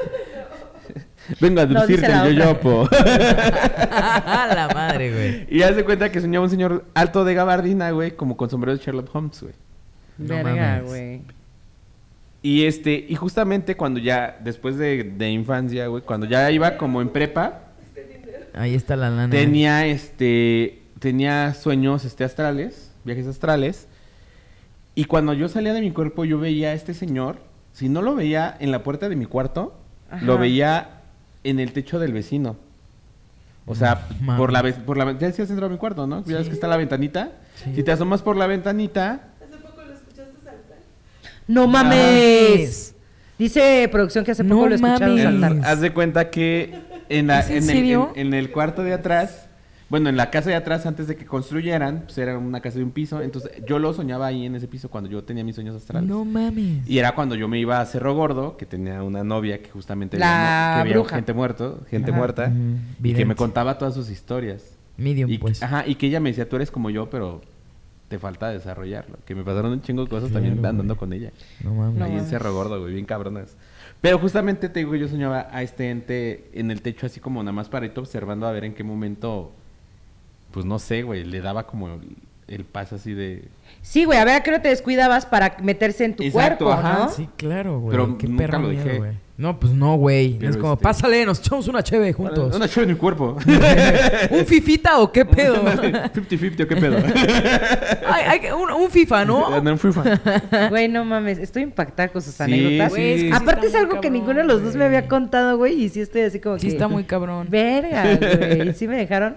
Vengo a No, aducirte la el yoyopo. <laughs> la madre, güey. y haz de cuenta que soñaba un señor alto de gabardina, güey, como con sombrero de Sherlock Holmes, güey. No Verga, mames. güey. Y este, y justamente cuando ya, después de, de infancia, güey, cuando ya iba como en prepa, Ahí está la lana. tenía este, tenía sueños este astrales, viajes astrales. Y cuando yo salía de mi cuerpo, yo veía a este señor, si no lo veía en la puerta de mi cuarto, Ajá. lo veía en el techo del vecino. O sea, por la, por la, ya decías dentro de mi cuarto, ¿no? Ya ves que está la ventanita. Si te asomas por la ventanita, No mames. Dice producción que hace No poco lo escucharon mames. saltar. Haz de cuenta que en, la, ¿Es en en, el, en el cuarto de atrás, bueno, en la casa de atrás, antes de que construyeran, pues era una casa de un piso. Entonces yo lo soñaba ahí en ese piso cuando yo tenía mis sueños astrales. No mames. Y era cuando yo me iba a Cerro Gordo, que tenía una novia que justamente La veía, que veía bruja. gente muerto, gente Ajá. muerta, y que me contaba todas sus historias. Medium, Y, pues. Ajá, y que ella me decía, tú eres como yo, pero te falta desarrollarlo. Que me pasaron un chingo de cosas también andando güey. con ella. No mames. Ahí en. Cerro Gordo, güey, bien cabronas. Pero justamente te digo, yo soñaba a este ente en el techo así como nada más paradito observando a ver en qué momento, pues no sé, güey, le daba como el, el paso así de... Sí, güey, a ver a qué hora te descuidabas para meterse en tu Exacto, cuerpo, ajá. ¿no? Sí, claro, güey. Pero Qué nunca perro lo miedo, dije. güey. No, pues no, güey. Pero Es como, este- pásale, nos echamos una cheve juntos. Una chave en mi cuerpo. <laughs> ¿Un fifita o qué pedo? <laughs> 50-50, ¿o qué pedo? <laughs> Ay, ay, un, un FIFA, ¿no? Ando en FIFA. Güey, no mames, estoy impactada con sus Sí, anécdotas. Güey, es que sí Aparte es muy algo que cabrón, ninguno de los dos me güey. había contado, güey, y sí estoy así como Sí, que... está muy cabrón. Verga, güey, y sí me dejaron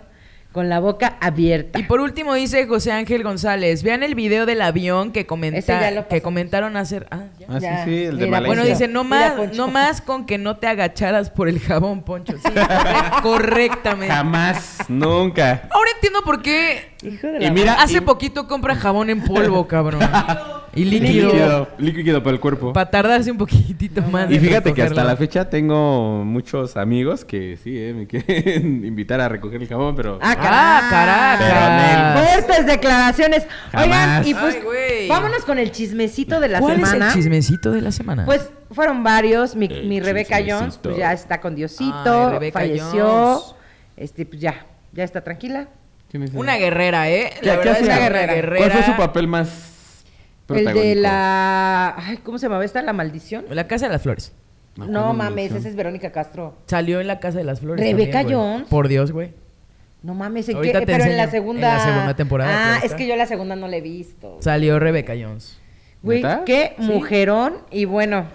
con la boca abierta. Y por último dice José Ángel González, vean el video del avión que, comenta, que comentaron hacer... Ah, ya. Ah, sí, Ya, sí, el de mira. Bueno, dice, no más, no más con que no te agacharas por el jabón, Poncho. Sí, corre- correctamente. Jamás, nunca. Ahora entiendo por qué Hijo de Y la mira, hace y- poquito compra jabón en polvo, <laughs> cabrón. y líquido. líquido, líquido para el cuerpo. Para tardarse un poquitito más. Y fíjate que hasta la fecha tengo muchos amigos que sí, eh, me <laughs> quieren invitar a recoger el jabón, pero... Ah, Ah, caracas. Fuertes declaraciones. Oigan, Jamás. y pues Ay, vámonos con el chismecito de la ¿Cuál semana. es el chismecito de la semana? Pues fueron varios. Mi, mi Rebeca. Jones, pues ya está con Diosito, Ay, Rebeca falleció. Jones. Este, pues ya, ya está tranquila. Una guerrera, ¿eh? ¿Qué- La qué verdad es una guerrera. guerrera. ¿Cuál fue su papel más El de la. Ay, ¿Cómo se llamaba esta? ¿La maldición? La Casa de las Flores. No, mames, esa es Verónica Castro. Salió en la Casa de las Flores. Rebeca también. Jones. Por Dios, güey. No mames, ¿en Ahorita qué? te Pero en la enseño. segunda. En la segunda temporada, Ah, es que yo la segunda no la he visto. Salió Rebeca Jones. Güey, ¿Neta? qué mujerón. Y bueno.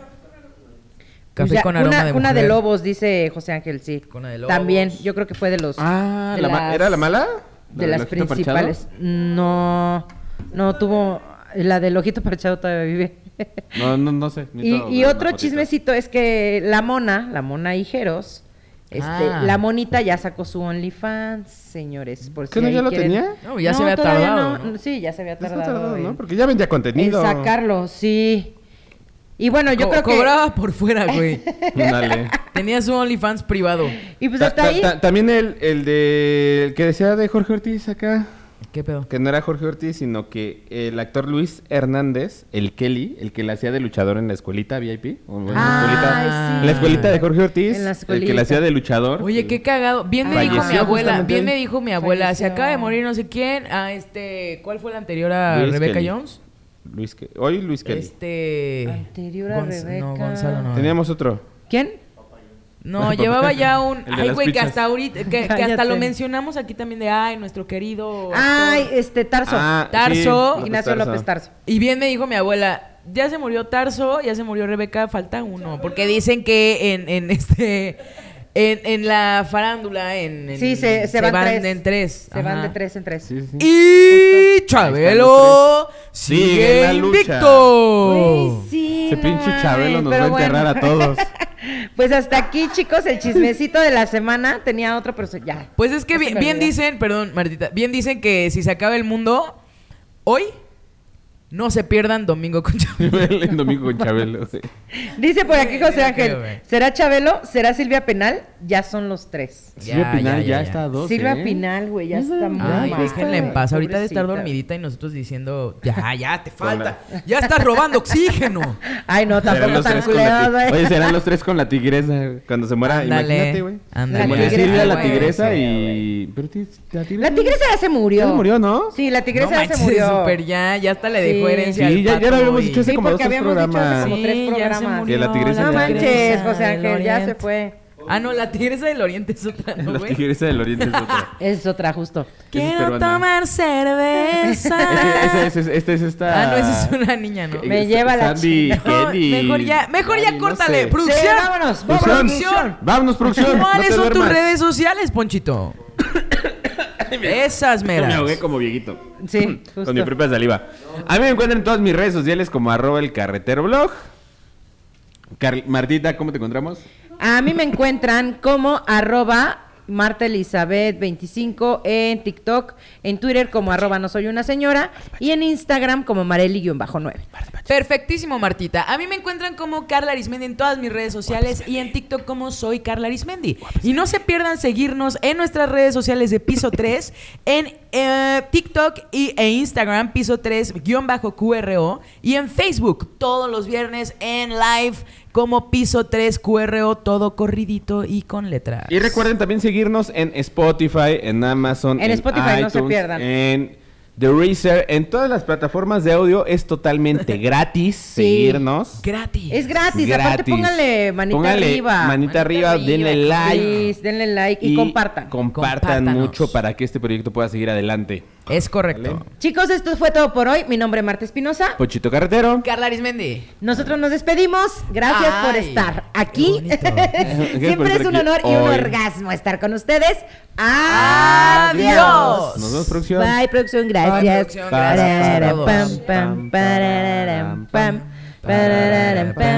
Café pues con aroma una, de una de mujer. lobos, dice José Ángel, sí. Cuna de lobos. También, yo creo que fue de los. Ah, de la las- ¿era la mala? De ¿La las parchado? principales. No, no tuvo. La del ojito parchado todavía vive. No, no, no sé. Y, otro chismecito es que la mona, la mona Hijeros, Este, Ah. La monita ya sacó su OnlyFans, señores. Por ¿Que si no ya lo quieren- tenía? No, ya se había tardado, no. ¿no? Sí, ya se había tardado. tardado, ¿no? en- Porque ya vendía en contenido. sacarlo, sí. Y bueno, yo Co- creo que... Cobraba por fuera, güey. <laughs> Dale. Tenía su OnlyFans privado. Y pues Ta- hasta ta- ahí... ta- también el, el de el que decía de Jorge Ortiz acá, ¿Qué pedo? que no era Jorge Ortiz, sino que el actor Luis Hernández, el Kelly, el que le hacía de luchador en la escuelita VIP, o en la, Ay, escuelita, sí. la escuelita de Jorge Ortiz, En la el que le hacía de luchador. Oye, qué cagado. Bien me dijo mi abuela, bien me dijo mi abuela, se Falleció. acaba de morir no sé quién, a este, ¿cuál fue la anterior a Luis Rebecca Kelly. Jones? Luis Ke- hoy Luis Kelly. Este Anterior a Gonz- Rebeca. No, Gonzalo no. Teníamos otro. ¿ Quién? No, llevaba ya <laughs> un El de ay las güey que pizzas. hasta ahorita que, que hasta Cállate. lo mencionamos aquí también de ay, nuestro querido Ay, actor. este, Tarso. Ah, Tarso. sí, López Ignacio López Tarso. Y bien me dijo mi abuela, ya se murió Tarso, ya se murió Rebeca, falta uno. Porque dicen que en, en este. En, en la farándula, en. en- Sí, se, se, van, tres. en tres. Se van de tres en tres. Sí, sí, sí. Y Chabelo Sigue sigue en la lucha. invicto. Sí, Ese no pinche Chabelo nos va a enterrar a todos. <laughs> Pues hasta aquí, chicos, el chismecito de la semana. Tenía otro, pero se- ya. Pues es que se bien, bien dicen, perdón, Martita, bien dicen que si se acaba el mundo, hoy no se pierdan Domingo con <laughs> Chabelo. el domingo con Chabelo. sí. Dice por aquí José Ya Ángel, creo. ¿será Chabelo? ¿Será Silvia Penal? Ya son los tres. Silvia Pinal ya, está a dos. Silvia ¿eh? Pinal, güey, ya está muy Ay, mal. déjenla en paz. Ahorita de estar dormidita y nosotros diciendo, ya, ya, te falta. Ya estás robando oxígeno. Ay, no, tampoco tan ti- güey. Oye, serán los tres con la tigresa cuando se muera. Ándale, Imagínate, güey. ándale. Se muere Silvia, la tigresa y... Pero la tigresa... Ya se murió. Ya se murió, ¿no? Sí, la tigresa ya se murió. ya, ya hasta le dejó Sí. herencia Sí, ya- ya lo habíamos dicho hace Sí, como porque dos, tres habíamos dicho hace programas. como tres Sí, ya se programas. Que la tigresa No manches, José Ángel, ya se fue. Ah, no, la tigresa del oriente es otra, ¿no, La tigresa del oriente es otra. <laughs> Es otra, justo. Quiero tomar cerveza. Esa es, esta es esta... Ah, no, esa es una niña, ¿no? Me lleva la. Kelly, mejor ya, mejor ya córtale. sé. Producción. Sí, vámonos, vámonos, Producción. Vámonos, producción. ¿Cuáles son tus redes sociales, Ponchito? <coughs> Esas Me meras. ahogué como viejito. Sí, <clears throat> justo. Con mi propia saliva. A mí me encuentran en todas mis redes sociales como arroba el carretero blog. Car- Martita, ¿cómo te encontramos? A mí me encuentran como arroba Marta Elizabeth 25 en TikTok, en Twitter como arroba no soy una señora y en Instagram como Mareli-9. Perfectísimo, Martita. A mí me encuentran como Carla Arismendi en todas mis redes sociales y en TikTok como soy Carla Arismendi. Y no se pierdan seguirnos en nuestras redes sociales de Piso 3, <laughs> en eh, TikTok y, e Instagram, Piso 3-QRO, y en Facebook todos los viernes en live como Piso 3 QRO, todo corridito y con letras. Y recuerden también seguirnos en Spotify, en Amazon, En Spotify, no se iTunes, pierdan. En The Razer, en todas las plataformas de audio es totalmente <laughs> gratis seguirnos. Gratis. Es gratis, aparte pónganle manita Pónganle arriba. Manita, Manita arriba, arriba, denle like. Please, denle like y, compartan. Compartan Compártanos. mucho para que este proyecto pueda seguir adelante. Es correcto. Vale. Chicos, esto fue todo por hoy. Mi nombre es Marta Espinosa. Pochito Carretero. Carla Arismendi. Nosotros nos despedimos. Gracias por estar aquí. <laughs> Siempre es un honor y un orgasmo estar con ustedes. Adiós. Nos vemos, producción. Bye, producción. Gracias. Bye, producción, gracias pam, pam, pam, pam.